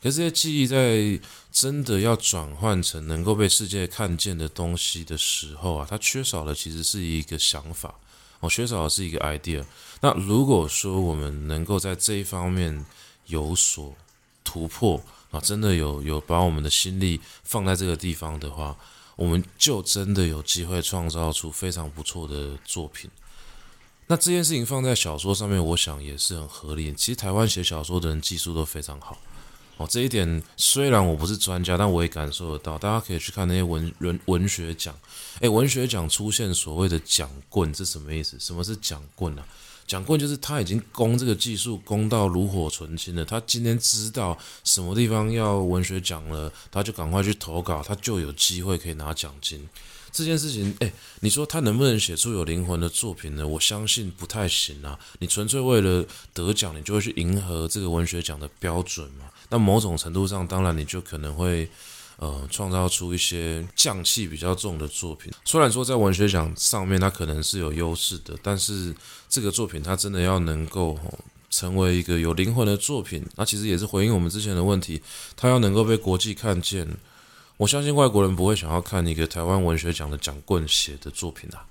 可是这些技艺在真的要转换成能够被世界看见的东西的时候啊，它缺少的其实是一个想法。我缺少的是一个 idea。那如果说我们能够在这一方面有所突破啊，真的有有把我们的心力放在这个地方的话，我们就真的有机会创造出非常不错的作品。那这件事情放在小说上面，我想也是很合理。其实台湾写小说的人技术都非常好。哦，这一点虽然我不是专家，但我也感受得到。大家可以去看那些文文文学奖，诶，文学奖出现所谓的奖棍，这什么意思？什么是奖棍呢？奖棍就是他已经攻这个技术攻到炉火纯青了，他今天知道什么地方要文学奖了，他就赶快去投稿，他就有机会可以拿奖金。这件事情，诶，你说他能不能写出有灵魂的作品呢？我相信不太行啊。你纯粹为了得奖，你就会去迎合这个文学奖的标准嘛？那某种程度上，当然你就可能会，呃，创造出一些匠气比较重的作品。虽然说在文学奖上面它可能是有优势的，但是这个作品它真的要能够成为一个有灵魂的作品，那其实也是回应我们之前的问题，它要能够被国际看见。我相信外国人不会想要看一个台湾文学奖的奖棍写的作品啊。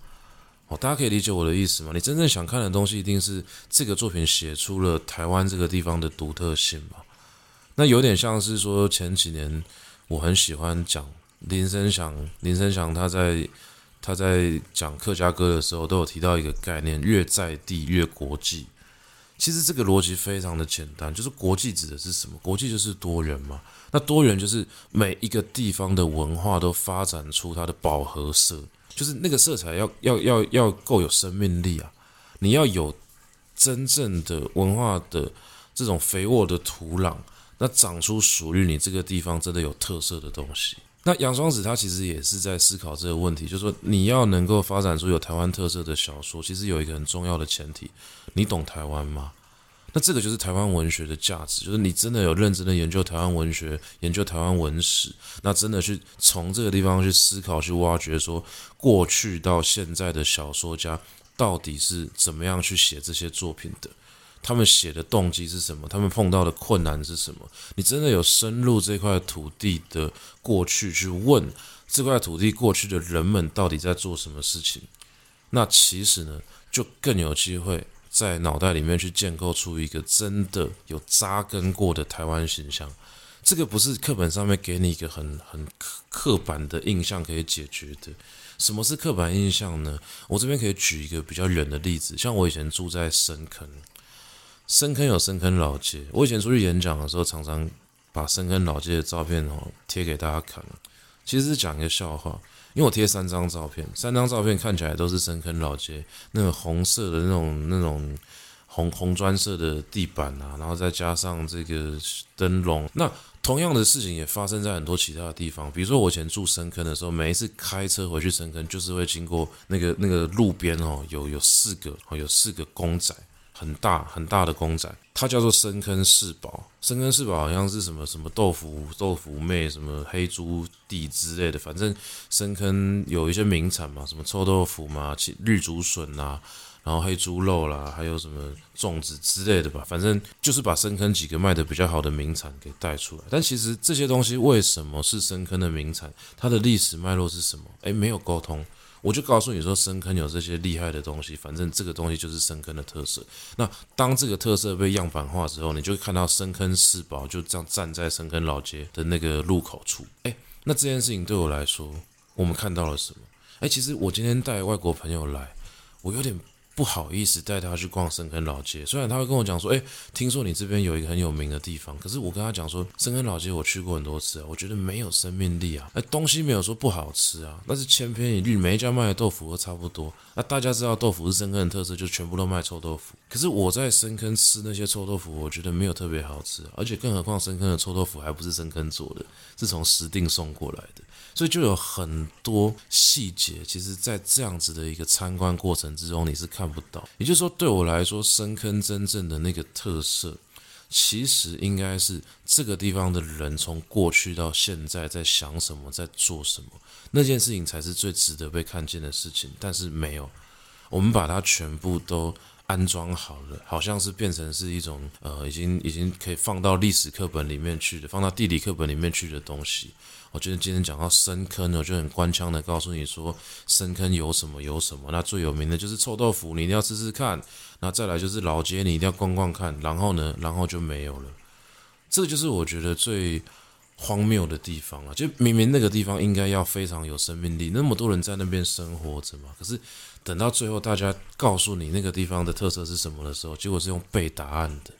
哦，大家可以理解我的意思吗？你真正想看的东西，一定是这个作品写出了台湾这个地方的独特性嘛。那有点像是说，前几年我很喜欢讲林生祥，林生祥他在他在讲客家歌的时候，都有提到一个概念：越在地越国际。其实这个逻辑非常的简单，就是国际指的是什么？国际就是多元嘛。那多元就是每一个地方的文化都发展出它的饱和色，就是那个色彩要要要要够有生命力啊！你要有真正的文化的这种肥沃的土壤，那长出属于你这个地方真的有特色的东西。那杨双子他其实也是在思考这个问题，就是说你要能够发展出有台湾特色的小说，其实有一个很重要的前提，你懂台湾吗？那这个就是台湾文学的价值，就是你真的有认真的研究台湾文学，研究台湾文史，那真的去从这个地方去思考、去挖掘，说过去到现在的小说家到底是怎么样去写这些作品的。他们写的动机是什么？他们碰到的困难是什么？你真的有深入这块土地的过去去问这块土地过去的人们到底在做什么事情？那其实呢，就更有机会在脑袋里面去建构出一个真的有扎根过的台湾形象。这个不是课本上面给你一个很很刻板的印象可以解决的。什么是刻板印象呢？我这边可以举一个比较远的例子，像我以前住在深坑。深坑有深坑老街，我以前出去演讲的时候，常常把深坑老街的照片哦贴给大家看。其实是讲一个笑话，因为我贴三张照片，三张照片看起来都是深坑老街那个红色的那种那种红红砖色的地板啊，然后再加上这个灯笼。那同样的事情也发生在很多其他的地方，比如说我以前住深坑的时候，每一次开车回去深坑，就是会经过那个那个路边哦，有有四个哦，有四个公仔。很大很大的公仔，它叫做深坑四宝。深坑四宝好像是什么什么豆腐豆腐妹，什么黑猪弟之类的。反正深坑有一些名产嘛，什么臭豆腐嘛，绿竹笋啦，然后黑猪肉啦，还有什么粽子之类的吧。反正就是把深坑几个卖的比较好的名产给带出来。但其实这些东西为什么是深坑的名产？它的历史脉络是什么？诶，没有沟通。我就告诉你说，深坑有这些厉害的东西，反正这个东西就是深坑的特色。那当这个特色被样板化之后，你就会看到深坑四宝就这样站在深坑老街的那个路口处。诶，那这件事情对我来说，我们看到了什么？诶，其实我今天带外国朋友来，我有点。不好意思带他去逛深坑老街，虽然他会跟我讲说，诶，听说你这边有一个很有名的地方，可是我跟他讲说，深坑老街我去过很多次啊，我觉得没有生命力啊，那，东西没有说不好吃啊，但是千篇一律，每一家卖的豆腐都差不多。那大家知道豆腐是深坑的特色，就全部都卖臭豆腐。可是我在深坑吃那些臭豆腐，我觉得没有特别好吃，而且更何况深坑的臭豆腐还不是深坑做的，是从石碇送过来的。所以就有很多细节，其实，在这样子的一个参观过程之中，你是看不到。也就是说，对我来说，深坑真正的那个特色，其实应该是这个地方的人从过去到现在在想什么，在做什么，那件事情才是最值得被看见的事情。但是没有，我们把它全部都安装好了，好像是变成是一种呃，已经已经可以放到历史课本里面去的，放到地理课本里面去的东西。我觉得今天讲到深坑，我就很官腔的告诉你说，深坑有什么有什么。那最有名的就是臭豆腐，你一定要吃吃看。那再来就是老街，你一定要逛逛看。然后呢，然后就没有了。这就是我觉得最荒谬的地方啊！就明明那个地方应该要非常有生命力，那么多人在那边生活着嘛。可是等到最后大家告诉你那个地方的特色是什么的时候，结果是用背答案的，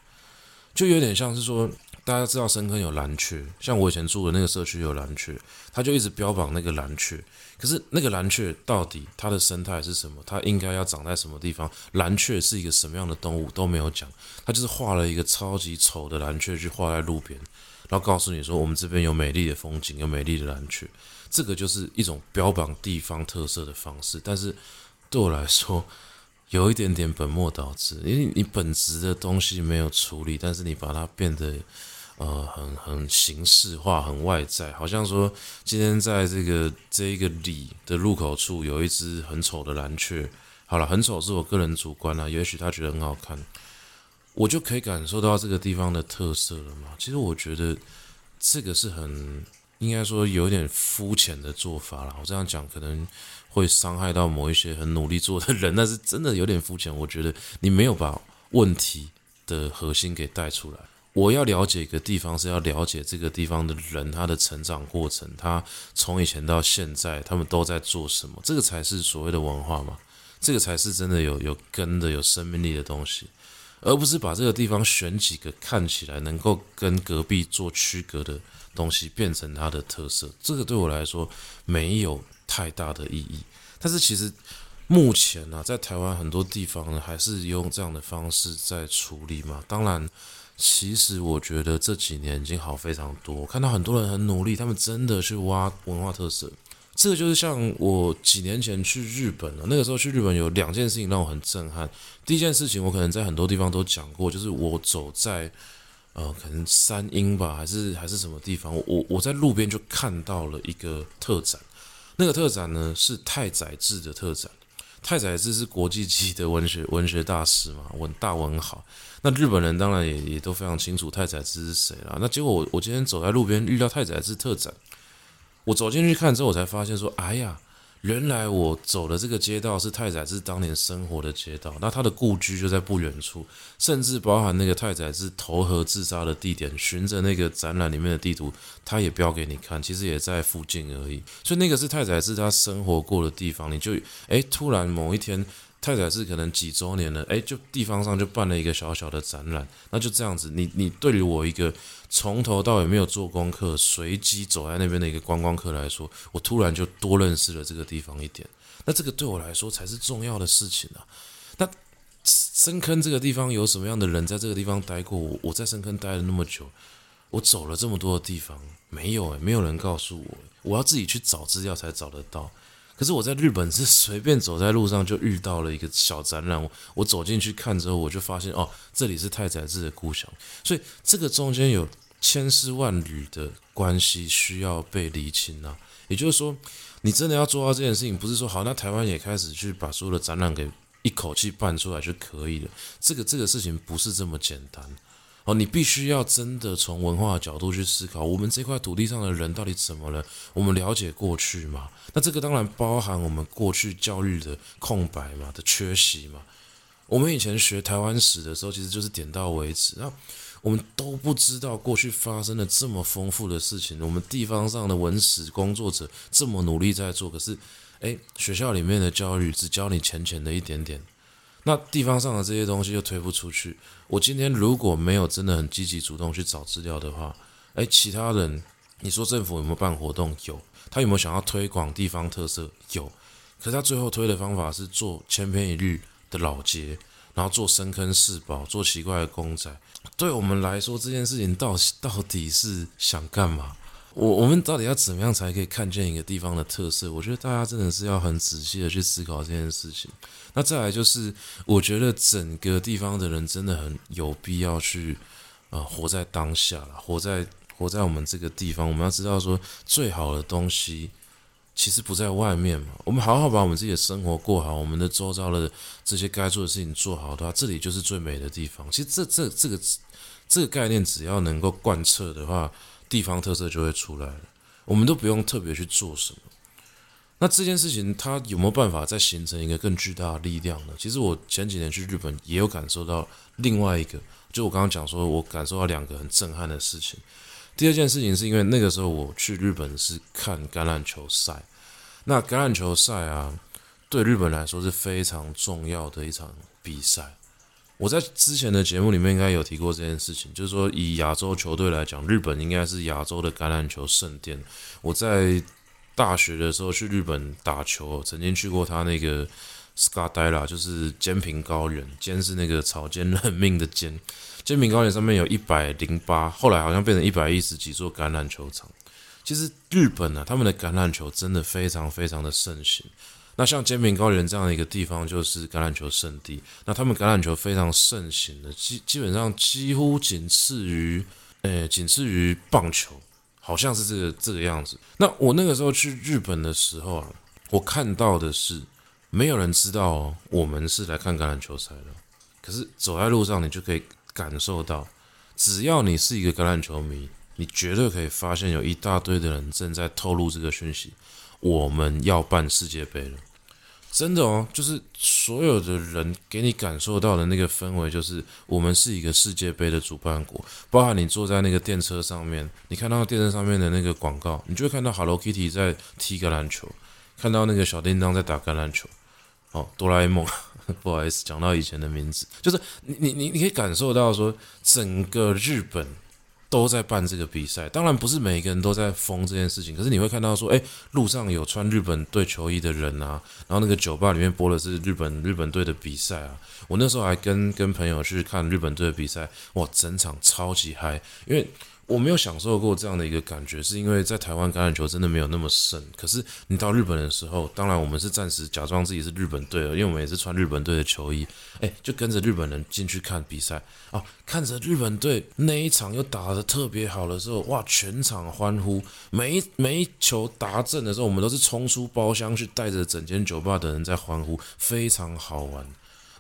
就有点像是说。大家知道深坑有蓝鹊，像我以前住的那个社区有蓝鹊，他就一直标榜那个蓝鹊。可是那个蓝鹊到底它的生态是什么？它应该要长在什么地方？蓝鹊是一个什么样的动物都没有讲，他就是画了一个超级丑的蓝鹊去画在路边，然后告诉你说我们这边有美丽的风景，有美丽的蓝鹊。这个就是一种标榜地方特色的方式，但是对我来说。有一点点本末倒置，因为你本质的东西没有处理，但是你把它变得呃很很形式化、很外在，好像说今天在这个这一个里的入口处有一只很丑的蓝雀，好了，很丑是我个人主观啦，也许他觉得很好看，我就可以感受到这个地方的特色了嘛。其实我觉得这个是很应该说有点肤浅的做法了，我这样讲可能。会伤害到某一些很努力做的人，那是真的有点肤浅。我觉得你没有把问题的核心给带出来。我要了解一个地方，是要了解这个地方的人，他的成长过程，他从以前到现在，他们都在做什么，这个才是所谓的文化嘛。这个才是真的有有根的、有生命力的东西。而不是把这个地方选几个看起来能够跟隔壁做区隔的东西变成它的特色。这个对我来说没有太大的意义。但是其实目前呢、在台湾很多地方呢，还是用这样的方式在处理嘛。当然。其实我觉得这几年已经好非常多，看到很多人很努力，他们真的去挖文化特色。这个就是像我几年前去日本了，那个时候去日本有两件事情让我很震撼。第一件事情我可能在很多地方都讲过，就是我走在呃可能山鹰吧，还是还是什么地方，我我在路边就看到了一个特展，那个特展呢是太宰治的特展。太宰治是国际级的文学 文学大师嘛，文大文豪。那日本人当然也也都非常清楚太宰治是谁了。那结果我我今天走在路边遇到太宰治特展，我走进去看之后，我才发现说，哎呀。原来我走的这个街道是太宰治当年生活的街道，那他的故居就在不远处，甚至包含那个太宰治投河自杀的地点，循着那个展览里面的地图，他也标给你看，其实也在附近而已。所以那个是太宰治他生活过的地方，你就诶，突然某一天。太宰治可能几周年了，诶，就地方上就办了一个小小的展览，那就这样子，你你对于我一个从头到尾没有做功课、随机走在那边的一个观光客来说，我突然就多认识了这个地方一点，那这个对我来说才是重要的事情啊。那深坑这个地方有什么样的人在这个地方待过？我我在深坑待了那么久，我走了这么多的地方，没有诶，没有人告诉我，我要自己去找资料才找得到。可是我在日本是随便走在路上就遇到了一个小展览，我走进去看之后，我就发现哦，这里是太宰治的故乡，所以这个中间有千丝万缕的关系需要被厘清啊。也就是说，你真的要做到这件事情，不是说好，那台湾也开始去把所有的展览给一口气办出来就可以了。这个这个事情不是这么简单。哦，你必须要真的从文化的角度去思考，我们这块土地上的人到底怎么了？我们了解过去吗？那这个当然包含我们过去教育的空白嘛，的缺席嘛。我们以前学台湾史的时候，其实就是点到为止。那我们都不知道过去发生了这么丰富的事情。我们地方上的文史工作者这么努力在做，可是，诶，学校里面的教育只教你浅浅的一点点。那地方上的这些东西又推不出去。我今天如果没有真的很积极主动去找资料的话，诶，其他人，你说政府有没有办活动？有。他有没有想要推广地方特色？有。可是他最后推的方法是做千篇一律的老街，然后做深坑四宝，做奇怪的公仔。对我们来说，这件事情到到底是想干嘛？我我们到底要怎么样才可以看见一个地方的特色？我觉得大家真的是要很仔细的去思考这件事情。那再来就是，我觉得整个地方的人真的很有必要去啊、呃，活在当下了，活在活在我们这个地方。我们要知道说，最好的东西其实不在外面嘛。我们好好把我们自己的生活过好，我们的周遭的这些该做的事情做好的话，这里就是最美的地方。其实这这这个这个概念，只要能够贯彻的话。地方特色就会出来了，我们都不用特别去做什么。那这件事情它有没有办法再形成一个更巨大的力量呢？其实我前几年去日本也有感受到另外一个，就我刚刚讲说，我感受到两个很震撼的事情。第二件事情是因为那个时候我去日本是看橄榄球赛，那橄榄球赛啊，对日本来说是非常重要的一场比赛。我在之前的节目里面应该有提过这件事情，就是说以亚洲球队来讲，日本应该是亚洲的橄榄球圣殿。我在大学的时候去日本打球，曾经去过他那个 Scudetto，就是坚平高原，坚是那个草菅人命的坚，坚平高原上面有一百零八，后来好像变成一百一十几座橄榄球场。其实日本啊，他们的橄榄球真的非常非常的盛行。那像坚平高原这样的一个地方，就是橄榄球圣地。那他们橄榄球非常盛行的，基基本上几乎仅次于，呃，仅次于棒球，好像是这个这个样子。那我那个时候去日本的时候啊，我看到的是，没有人知道我们是来看橄榄球赛的。可是走在路上，你就可以感受到，只要你是一个橄榄球迷，你绝对可以发现有一大堆的人正在透露这个讯息：我们要办世界杯了。真的哦，就是所有的人给你感受到的那个氛围，就是我们是一个世界杯的主办国。包含你坐在那个电车上面，你看到电车上面的那个广告，你就会看到 Hello Kitty 在踢橄榄球，看到那个小叮当在打橄榄球，哦，哆啦 A 梦 不好意思，讲到以前的名字，就是你你你你可以感受到说，整个日本都在办这个比赛。当然不是每一个人都在疯这件事情，可是你会看到说，哎，路上有穿日本队球衣的人啊，然后那个酒吧里面播的是日本日本队的比赛啊。我那时候还跟跟朋友去看日本队的比赛，哇，整场超级嗨，因为。我没有享受过这样的一个感觉，是因为在台湾橄榄球真的没有那么盛。可是你到日本的时候，当然我们是暂时假装自己是日本队了，因为我们也是穿日本队的球衣，哎，就跟着日本人进去看比赛啊，看着日本队那一场又打得特别好的时候，哇，全场欢呼，每一每一球达阵的时候，我们都是冲出包厢去带着整间酒吧的人在欢呼，非常好玩。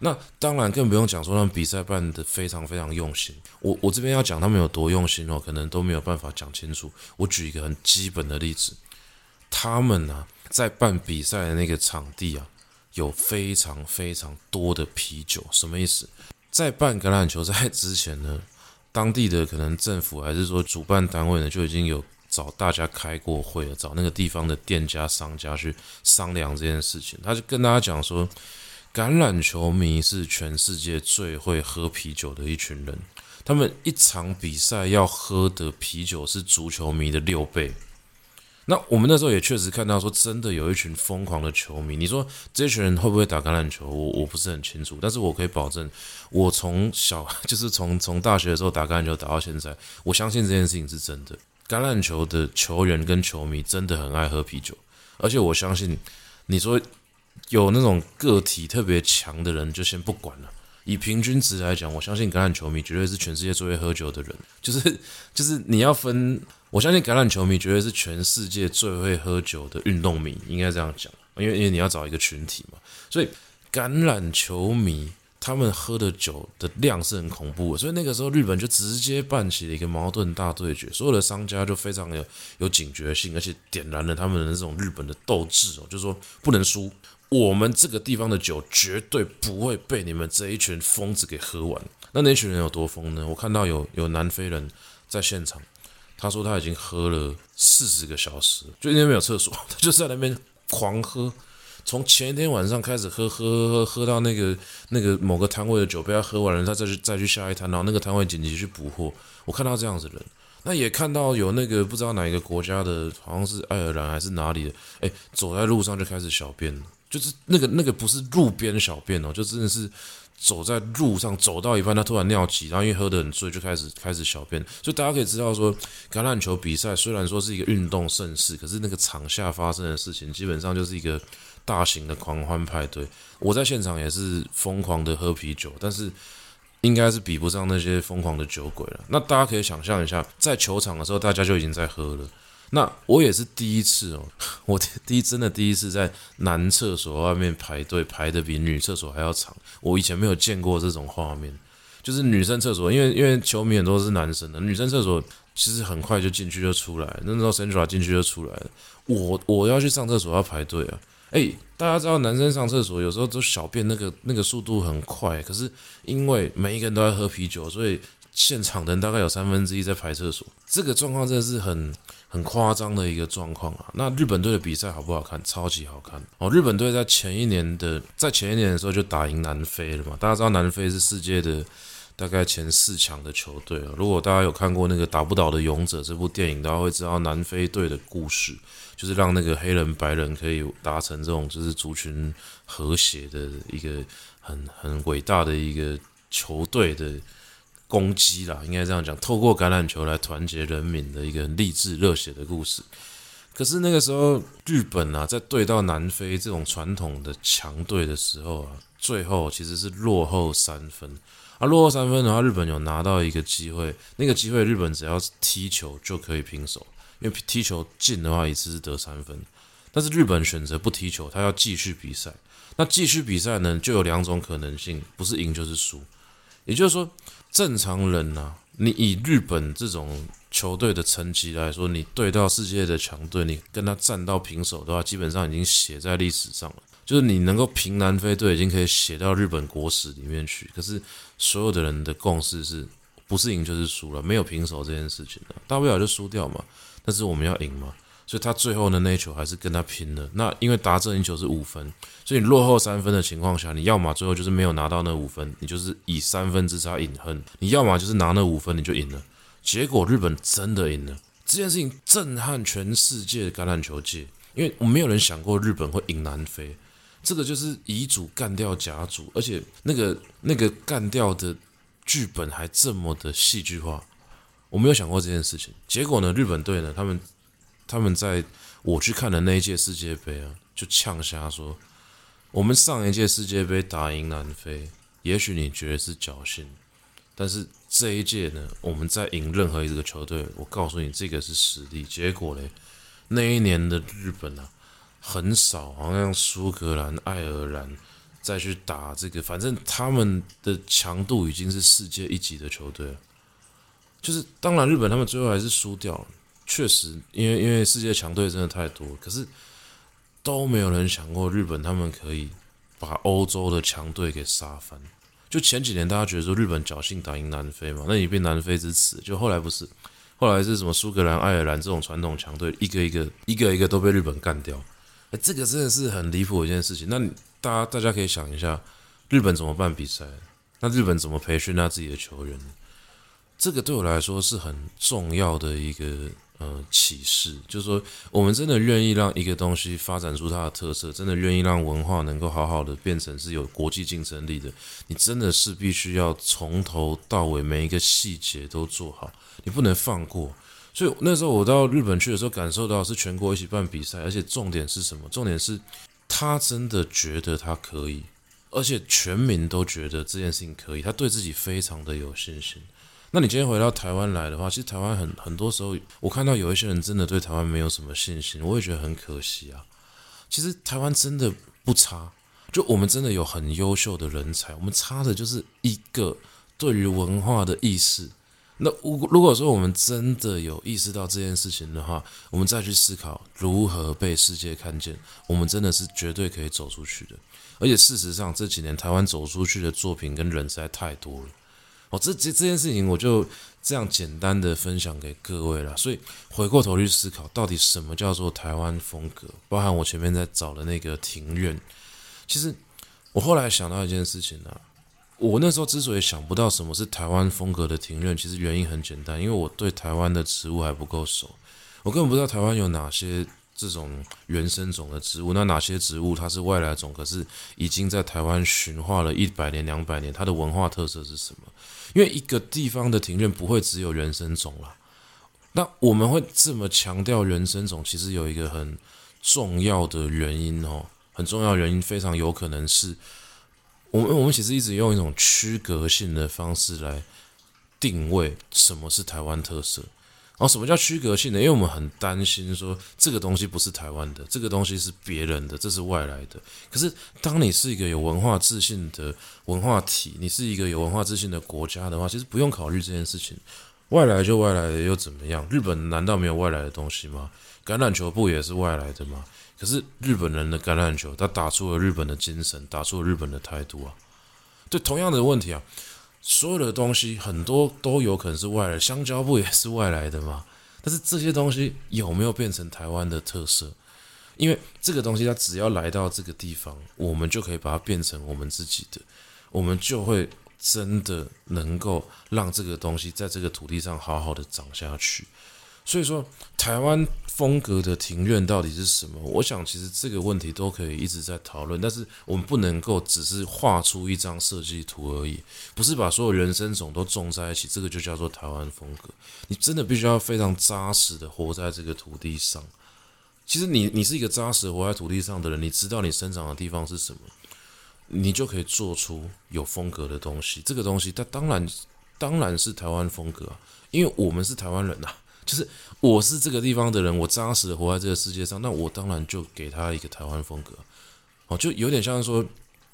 那当然更不用讲说他们比赛办得非常非常用心。我我这边要讲他们有多用心哦，可能都没有办法讲清楚。我举一个很基本的例子，他们呢、在办比赛的那个场地啊，有非常非常多的啤酒。什么意思？在办橄榄球赛之前呢，当地的可能政府还是说主办单位呢，就已经有找大家开过会了，找那个地方的店家商家去商量这件事情。他就跟大家讲说。橄榄球迷是全世界最会喝啤酒的一群人，他们一场比赛要喝的啤酒是足球迷的六倍。那我们那时候也确实看到，说真的有一群疯狂的球迷。你说这群人会不会打橄榄球？我我不是很清楚，但是我可以保证，我从小 就是从从大学的时候打橄榄球打到现在，我相信这件事情是真的。橄榄球的球员跟球迷真的很爱喝啤酒，而且我相信你说。有那种个体特别强的人，就先不管了。以平均值来讲，我相信橄榄球迷绝对是全世界最会喝酒的人。就是 就是你要分，我相信橄榄球迷绝对是全世界最会喝酒的运动迷，应该这样讲。因为因为你要找一个群体嘛，所以橄榄球迷他们喝的酒的量是很恐怖的。所以那个时候日本就直接办起了一个矛盾大对决，所有的商家就非常有有警觉性，而且点燃了他们的那种日本的斗志哦，就是说不能输。我们这个地方的酒绝对不会被你们这一群疯子给喝完。那那群人有多疯呢？我看到有有南非人在现场，他说他已经喝了四十个小时，就因为没有厕所，他就在那边狂喝，从前一天晚上开始喝，喝喝喝喝到那个那个某个摊位的酒被他喝完了，他再去再去下一摊，然后那个摊位紧急去补货。我看到这样子的人，那也看到有那个不知道哪一个国家的，好像是爱尔兰还是哪里的，哎，走在路上就开始小便了。就是那个那个不是路边小便哦，就真的是走在路上走到一半，他突然尿急，然后因为喝得很醉就开始开始小便。所以大家可以知道说，橄榄球比赛虽然说是一个运动盛事，可是那个场下发生的事情基本上就是一个大型的狂欢派对。我在现场也是疯狂的喝啤酒，但是应该是比不上那些疯狂的酒鬼了。那大家可以想象一下，在球场的时候，大家就已经在喝了。那我也是第一次哦，我第一真的第一次在男厕所外面排队，排得比女厕所还要长。我以前没有见过这种画面，就是女生厕所，因为因为球迷很多是男生的，女生厕所其实很快就进去就出来，那时候 Sandra 进去就出来了。我我要去上厕所要排队啊，诶，大家知道男生上厕所有时候都小便那个那个速度很快，可是因为每一个人都在喝啤酒，所以现场人大概有三分之一在排厕所，这个状况真的是很。很夸张的一个状况啊！那日本队的比赛好不好看？超级好看哦！日本队在前一年的，在前一年的时候就打赢南非了嘛。大家知道南非是世界的大概前四强的球队啊。如果大家有看过那个《打不倒的勇者》这部电影，大家会知道南非队的故事，就是让那个黑人白人可以达成这种就是族群和谐的一个很很伟大的一个球队的。攻击啦，应该这样讲，透过橄榄球来团结人民的一个励志热血的故事。可是那个时候，日本啊，在对到南非这种传统的强队的时候啊，最后其实是落后三分。而、啊、落后三分的话，日本有拿到一个机会，那个机会日本只要踢球就可以平手，因为踢球进的话一次是得三分。但是日本选择不踢球，他要继续比赛。那继续比赛呢，就有两种可能性，不是赢就是输。也就是说。正常人呐、啊，你以日本这种球队的成绩来说，你对到世界的强队，你跟他战到平手的话，基本上已经写在历史上了。就是你能够平南非队，已经可以写到日本国史里面去。可是所有的人的共识是，不是赢就是输了，没有平手这件事情的，大不了就输掉嘛。但是我们要赢嘛，所以他最后的那一球还是跟他拼了。那因为达阵赢球是五分，所以你落后三分的情况下，你要么最后就是没有拿到那五分，你就是以三分之差饮恨；你要么就是拿那五分，你就赢了。结果日本真的赢了，这件事情震撼全世界橄榄球界，因为我没有人想过日本会赢南非。这个就是乙组干掉甲组，而且那个那个干掉的剧本还这么的戏剧化，我没有想过这件事情。结果呢，日本队呢，他们。他们在我去看的那一届世界杯啊，就呛瞎说，我们上一届世界杯打赢南非，也许你觉得是侥幸，但是这一届呢，我们在赢任何一个球队，我告诉你，这个是实力。结果嘞，那一年的日本啊，很少，好像苏格兰、爱尔兰再去打这个，反正他们的强度已经是世界一级的球队。就是当然，日本他们最后还是输掉了。确实，因为因为世界强队真的太多，可是都没有人想过日本他们可以把欧洲的强队给杀翻。就前几年大家觉得说日本侥幸打赢南非嘛，那你变南非之耻。就后来不是，后来是什么苏格兰、爱尔兰这种传统强队，一个一个一个一个都被日本干掉。哎，这个真的是很离谱的一件事情。那大家大家可以想一下，日本怎么办比赛？那日本怎么培训他自己的球员？这个对我来说是很重要的一个。呃，启示就是说，我们真的愿意让一个东西发展出它的特色，真的愿意让文化能够好好的变成是有国际竞争力的。你真的是必须要从头到尾每一个细节都做好，你不能放过。所以那时候我到日本去的时候，感受到是全国一起办比赛，而且重点是什么？重点是他真的觉得他可以，而且全民都觉得这件事情可以，他对自己非常的有信心。那你今天回到台湾来的话，其实台湾很很多时候，我看到有一些人真的对台湾没有什么信心，我也觉得很可惜啊。其实台湾真的不差，就我们真的有很优秀的人才，我们差的就是一个对于文化的意识。那如果说我们真的有意识到这件事情的话，我们再去思考如何被世界看见，我们真的是绝对可以走出去的。而且事实上这几年台湾走出去的作品跟人实在太多了。哦，这这这件事情我就这样简单的分享给各位了。所以回过头去思考，到底什么叫做台湾风格？包含我前面在找的那个庭院。其实我后来想到一件事情呢、啊，我那时候之所以想不到什么是台湾风格的庭院，其实原因很简单，因为我对台湾的植物还不够熟，我根本不知道台湾有哪些。这种原生种的植物，那哪些植物它是外来种，可是已经在台湾驯化了一百年、两百年，它的文化特色是什么？因为一个地方的庭院不会只有原生种啦。那我们会这么强调原生种，其实有一个很重要的原因哦，很重要原因非常有可能是我们我们其实一直用一种区隔性的方式来定位什么是台湾特色。然后什么叫区隔性呢？因为我们很担心说这个东西不是台湾的，这个东西是别人的，这是外来的。可是当你是一个有文化自信的文化体，你是一个有文化自信的国家的话，其实不用考虑这件事情。外来就外来的又怎么样？日本难道没有外来的东西吗？橄榄球不也是外来的吗？可是日本人的橄榄球，他打出了日本的精神，打出了日本的态度啊。对，同样的问题啊。所有的东西很多都有可能是外来，香蕉不也是外来的吗？但是这些东西有没有变成台湾的特色？因为这个东西它只要来到这个地方，我们就可以把它变成我们自己的，我们就会真的能够让这个东西在这个土地上好好的长下去。所以说，台湾风格的庭院到底是什么？我想，其实这个问题都可以一直在讨论。但是，我们不能够只是画出一张设计图而已，不是把所有原生种都种在一起，这个就叫做台湾风格。你真的必须要非常扎实的活在这个土地上。其实你，你是一个扎实活在土地上的人，你知道你生长的地方是什么，你就可以做出有风格的东西。这个东西，它当然当然是台湾风格啊，因为我们是台湾人呐。就是我是这个地方的人，我扎实的活在这个世界上，那我当然就给他一个台湾风格，哦，就有点像说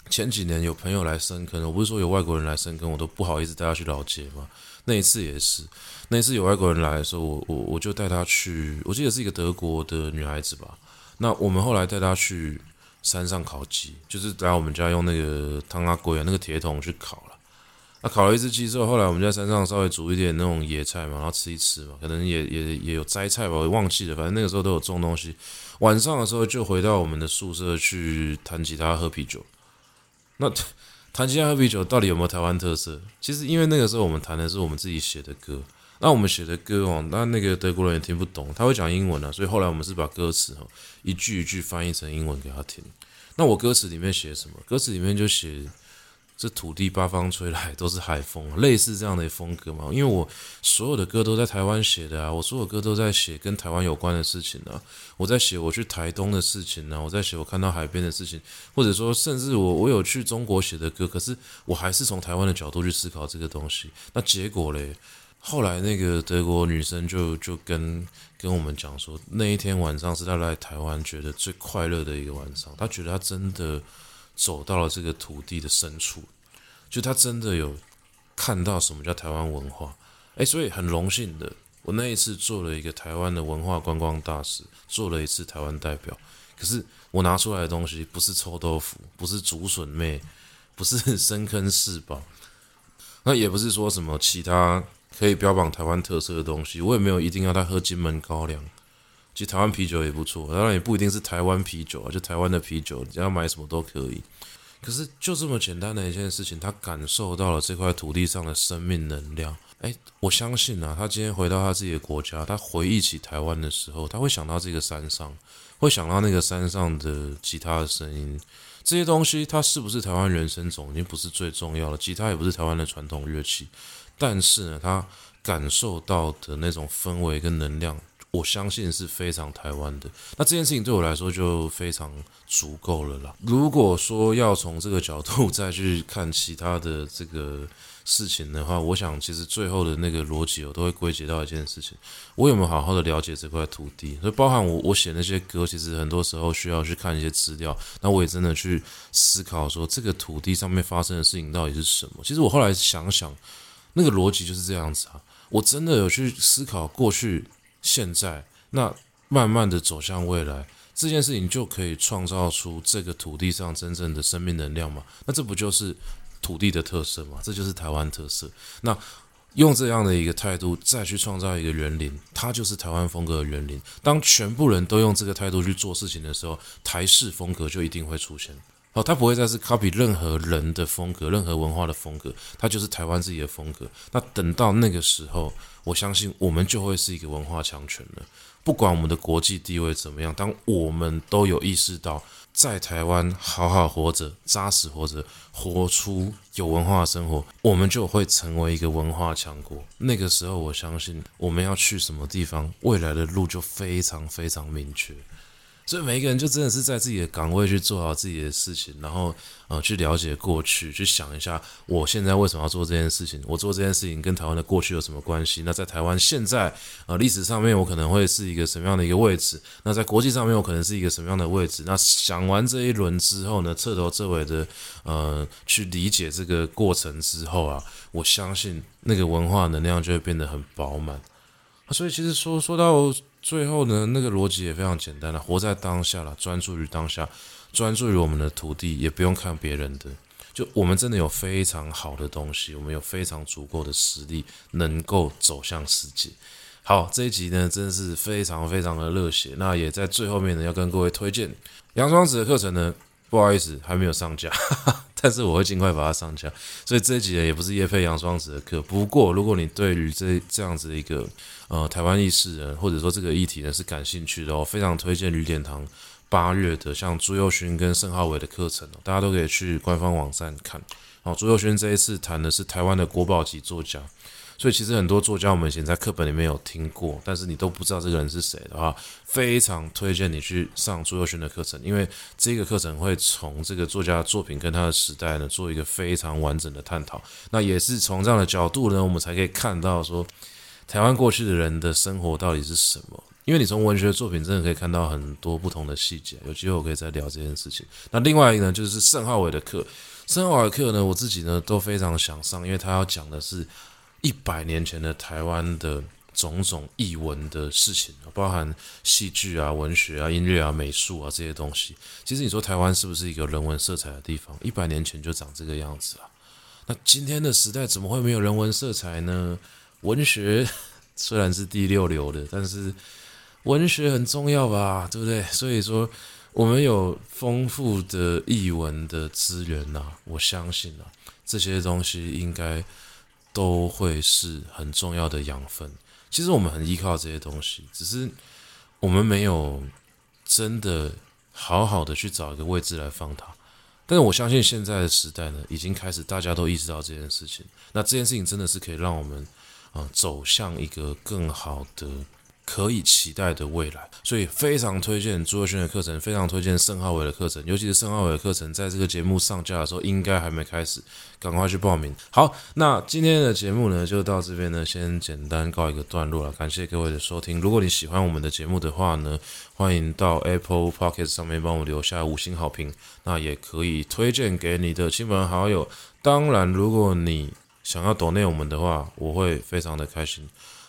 前几年有朋友来深坑，我不是说有外国人来深坑，我都不好意思带他去老街嘛。那一次也是，那一次有外国人来的时候，我我我就带他去，我记得是一个德国的女孩子吧。那我们后来带他去山上烤鸡，就是来我们家用那个汤阿龟啊那个铁桶去烤了。那烤了一只鸡之后，后来我们在山上稍微煮一点那种野菜嘛，然后吃一吃嘛，可能也也也有摘菜吧，我忘记了，反正那个时候都有种东西。晚上的时候就回到我们的宿舍去弹吉他喝啤酒。那 弹吉他喝啤酒到底有没有台湾特色？其实因为那个时候我们弹的是我们自己写的歌，那我们写的歌哦，那那个德国人也听不懂，他会讲英文啊，所以后来我们是把歌词哦一句一句翻译成英文给他听。那我歌词里面写什么？歌词里面就写。这土地八方吹来都是海风，类似这样的风格嘛。因为我所有的歌都在台湾写的啊，我所有歌都在写跟台湾有关的事情啊。我在写我去台东的事情呢，我在写我看到海边的事情，或者说甚至我我有去中国写的歌，可是我还是从台湾的角度去思考这个东西。那结果嘞，后来那个德国女生就就跟跟我们讲说，那一天晚上是她来台湾觉得最快乐的一个晚上，她觉得她真的。走到了这个土地的深处，就他真的有看到什么叫台湾文化，诶，所以很荣幸的，我那一次做了一个台湾的文化观光大使，做了一次台湾代表。可是我拿出来的东西不是臭豆腐，不是竹笋妹，不是深坑四宝，那也不是说什么其他可以标榜台湾特色的东西，我也没有一定要他喝金门高粱。其实台湾啤酒也不错，当然也不一定是台湾啤酒啊，就台湾的啤酒，你要买什么都可以。可是就这么简单的一件事情，他感受到了这块土地上的生命能量。诶，我相信啊，他今天回到他自己的国家，他回忆起台湾的时候，他会想到这个山上，会想到那个山上的吉他的声音，这些东西，它是不是台湾原生种已经不是最重要了，吉他也不是台湾的传统乐器，但是呢，他感受到的那种氛围跟能量。我相信是非常台湾的，那这件事情对我来说就非常足够了啦。如果说要从这个角度 再去看其他的这个事情的话，我想其实最后的那个逻辑，我都会归结到一件事情：我有没有好好的了解这块土地？所以包含我我写那些歌，其实很多时候需要去看一些资料。那我也真的去思考说，这个土地上面发生的事情到底是什么？其实我后来想想，那个逻辑就是这样子啊。我真的有去思考过去。现在，那慢慢的走向未来，这件事情就可以创造出这个土地上真正的生命能量嘛？那这不就是土地的特色嘛？这就是台湾特色。那用这样的一个态度再去创造一个园林，它就是台湾风格的园林。当全部人都用这个态度去做事情的时候，台式风格就一定会出现。好，他不会再是 copy 任何人的风格、任何文化的风格，他就是台湾自己的风格。那等到那个时候，我相信我们就会是一个文化强权了。不管我们的国际地位怎么样，当我们都有意识到在台湾好好活着、扎实活着、活出有文化的生活，我们就会成为一个文化强国。那个时候，我相信我们要去什么地方，未来的路就非常非常明确。所以每一个人就真的是在自己的岗位去做好自己的事情，然后呃去了解过去，去想一下我现在为什么要做这件事情，我做这件事情跟台湾的过去有什么关系？那在台湾现在呃历史上面我可能会是一个什么样的一个位置？那在国际上面我可能是一个什么样的位置？那想完这一轮之后呢，彻头彻尾的呃去理解这个过程之后啊，我相信那个文化能量就会变得很饱满。所以其实说说到。最后呢，那个逻辑也非常简单了，活在当下了，专注于当下，专注于我们的土地，也不用看别人的。就我们真的有非常好的东西，我们有非常足够的实力，能够走向世界。好，这一集呢，真的是非常非常的热血。那也在最后面呢，要跟各位推荐杨双子的课程呢。不好意思，还没有上架，但是我会尽快把它上架。所以这一集呢，也不是叶配杨双子的课。不过，如果你对于这这样子的一个呃台湾意识人，或者说这个议题呢是感兴趣的，我非常推荐吕典堂八月的像朱宥勋跟盛浩伟的课程，大家都可以去官方网站看。好，朱宥勋这一次谈的是台湾的国宝级作家。所以其实很多作家我们以前在课本里面有听过，但是你都不知道这个人是谁的话，非常推荐你去上朱宥勋的课程，因为这个课程会从这个作家的作品跟他的时代呢做一个非常完整的探讨。那也是从这样的角度呢，我们才可以看到说台湾过去的人的生活到底是什么。因为你从文学作品真的可以看到很多不同的细节。有机会我可以再聊这件事情。那另外一个呢，就是盛浩伟的课，盛浩伟的课呢，我自己呢都非常想上，因为他要讲的是。一百年前的台湾的种种艺文的事情，包含戏剧啊、文学啊、音乐啊、美术啊这些东西。其实你说台湾是不是一个人文色彩的地方？一百年前就长这个样子啊。那今天的时代怎么会没有人文色彩呢？文学 虽然是第六流的，但是文学很重要吧，对不对？所以说，我们有丰富的译文的资源呐，我相信啊，这些东西应该都会是很重要的养分。其实我们很依靠这些东西，只是我们没有真的好好的去找一个位置来放它。但是我相信现在的时代呢，已经开始大家都意识到这件事情。那这件事情真的是可以让我们。啊，走向一个更好的、可以期待的未来，所以非常推荐朱若轩的课程，非常推荐盛浩伟的课程，尤其是盛浩伟的课程，在这个节目上架的时候，应该还没开始，赶快去报名。好，那今天的节目呢，就到这边呢，先简单告一个段落了。感谢各位的收听，如果你喜欢我们的节目的话呢，欢迎到 Apple Podcast 上面帮我留下五星好评，那也可以推荐给你的亲朋好友。当然，如果你想要抖内我们的话，我会非常的开心。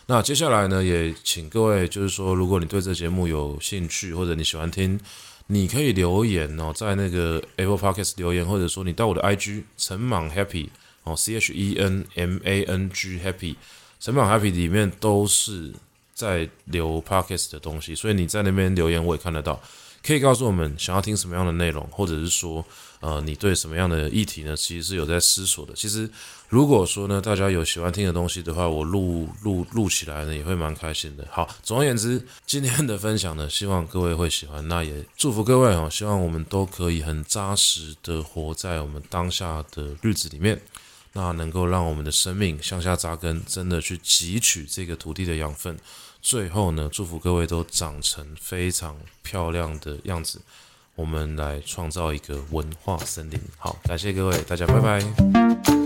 那接下来呢，也请各位就是说，如果你对这节目有兴趣，或者你喜欢听，你可以留言哦，在那个 Apple Podcast 留言，或者说你到我的 IG 陈莽 Happy 哦，C H E N M A N G Happy 陈莽 Happy 里面都是在留 Podcast 的东西，所以你在那边留言我也看得到。可以告诉我们想要听什么样的内容，或者是说，呃，你对什么样的议题呢？其实是有在思索的。其实，如果说呢，大家有喜欢听的东西的话，我录录录起来呢，也会蛮开心的。好，总而言之，今天的分享呢，希望各位会喜欢。那也祝福各位哦，希望我们都可以很扎实的活在我们当下的日子里面，那能够让我们的生命向下扎根，真的去汲取这个土地的养分。最后呢，祝福各位都长成非常漂亮的样子。我们来创造一个文化森林。好，感谢各位，大家拜拜。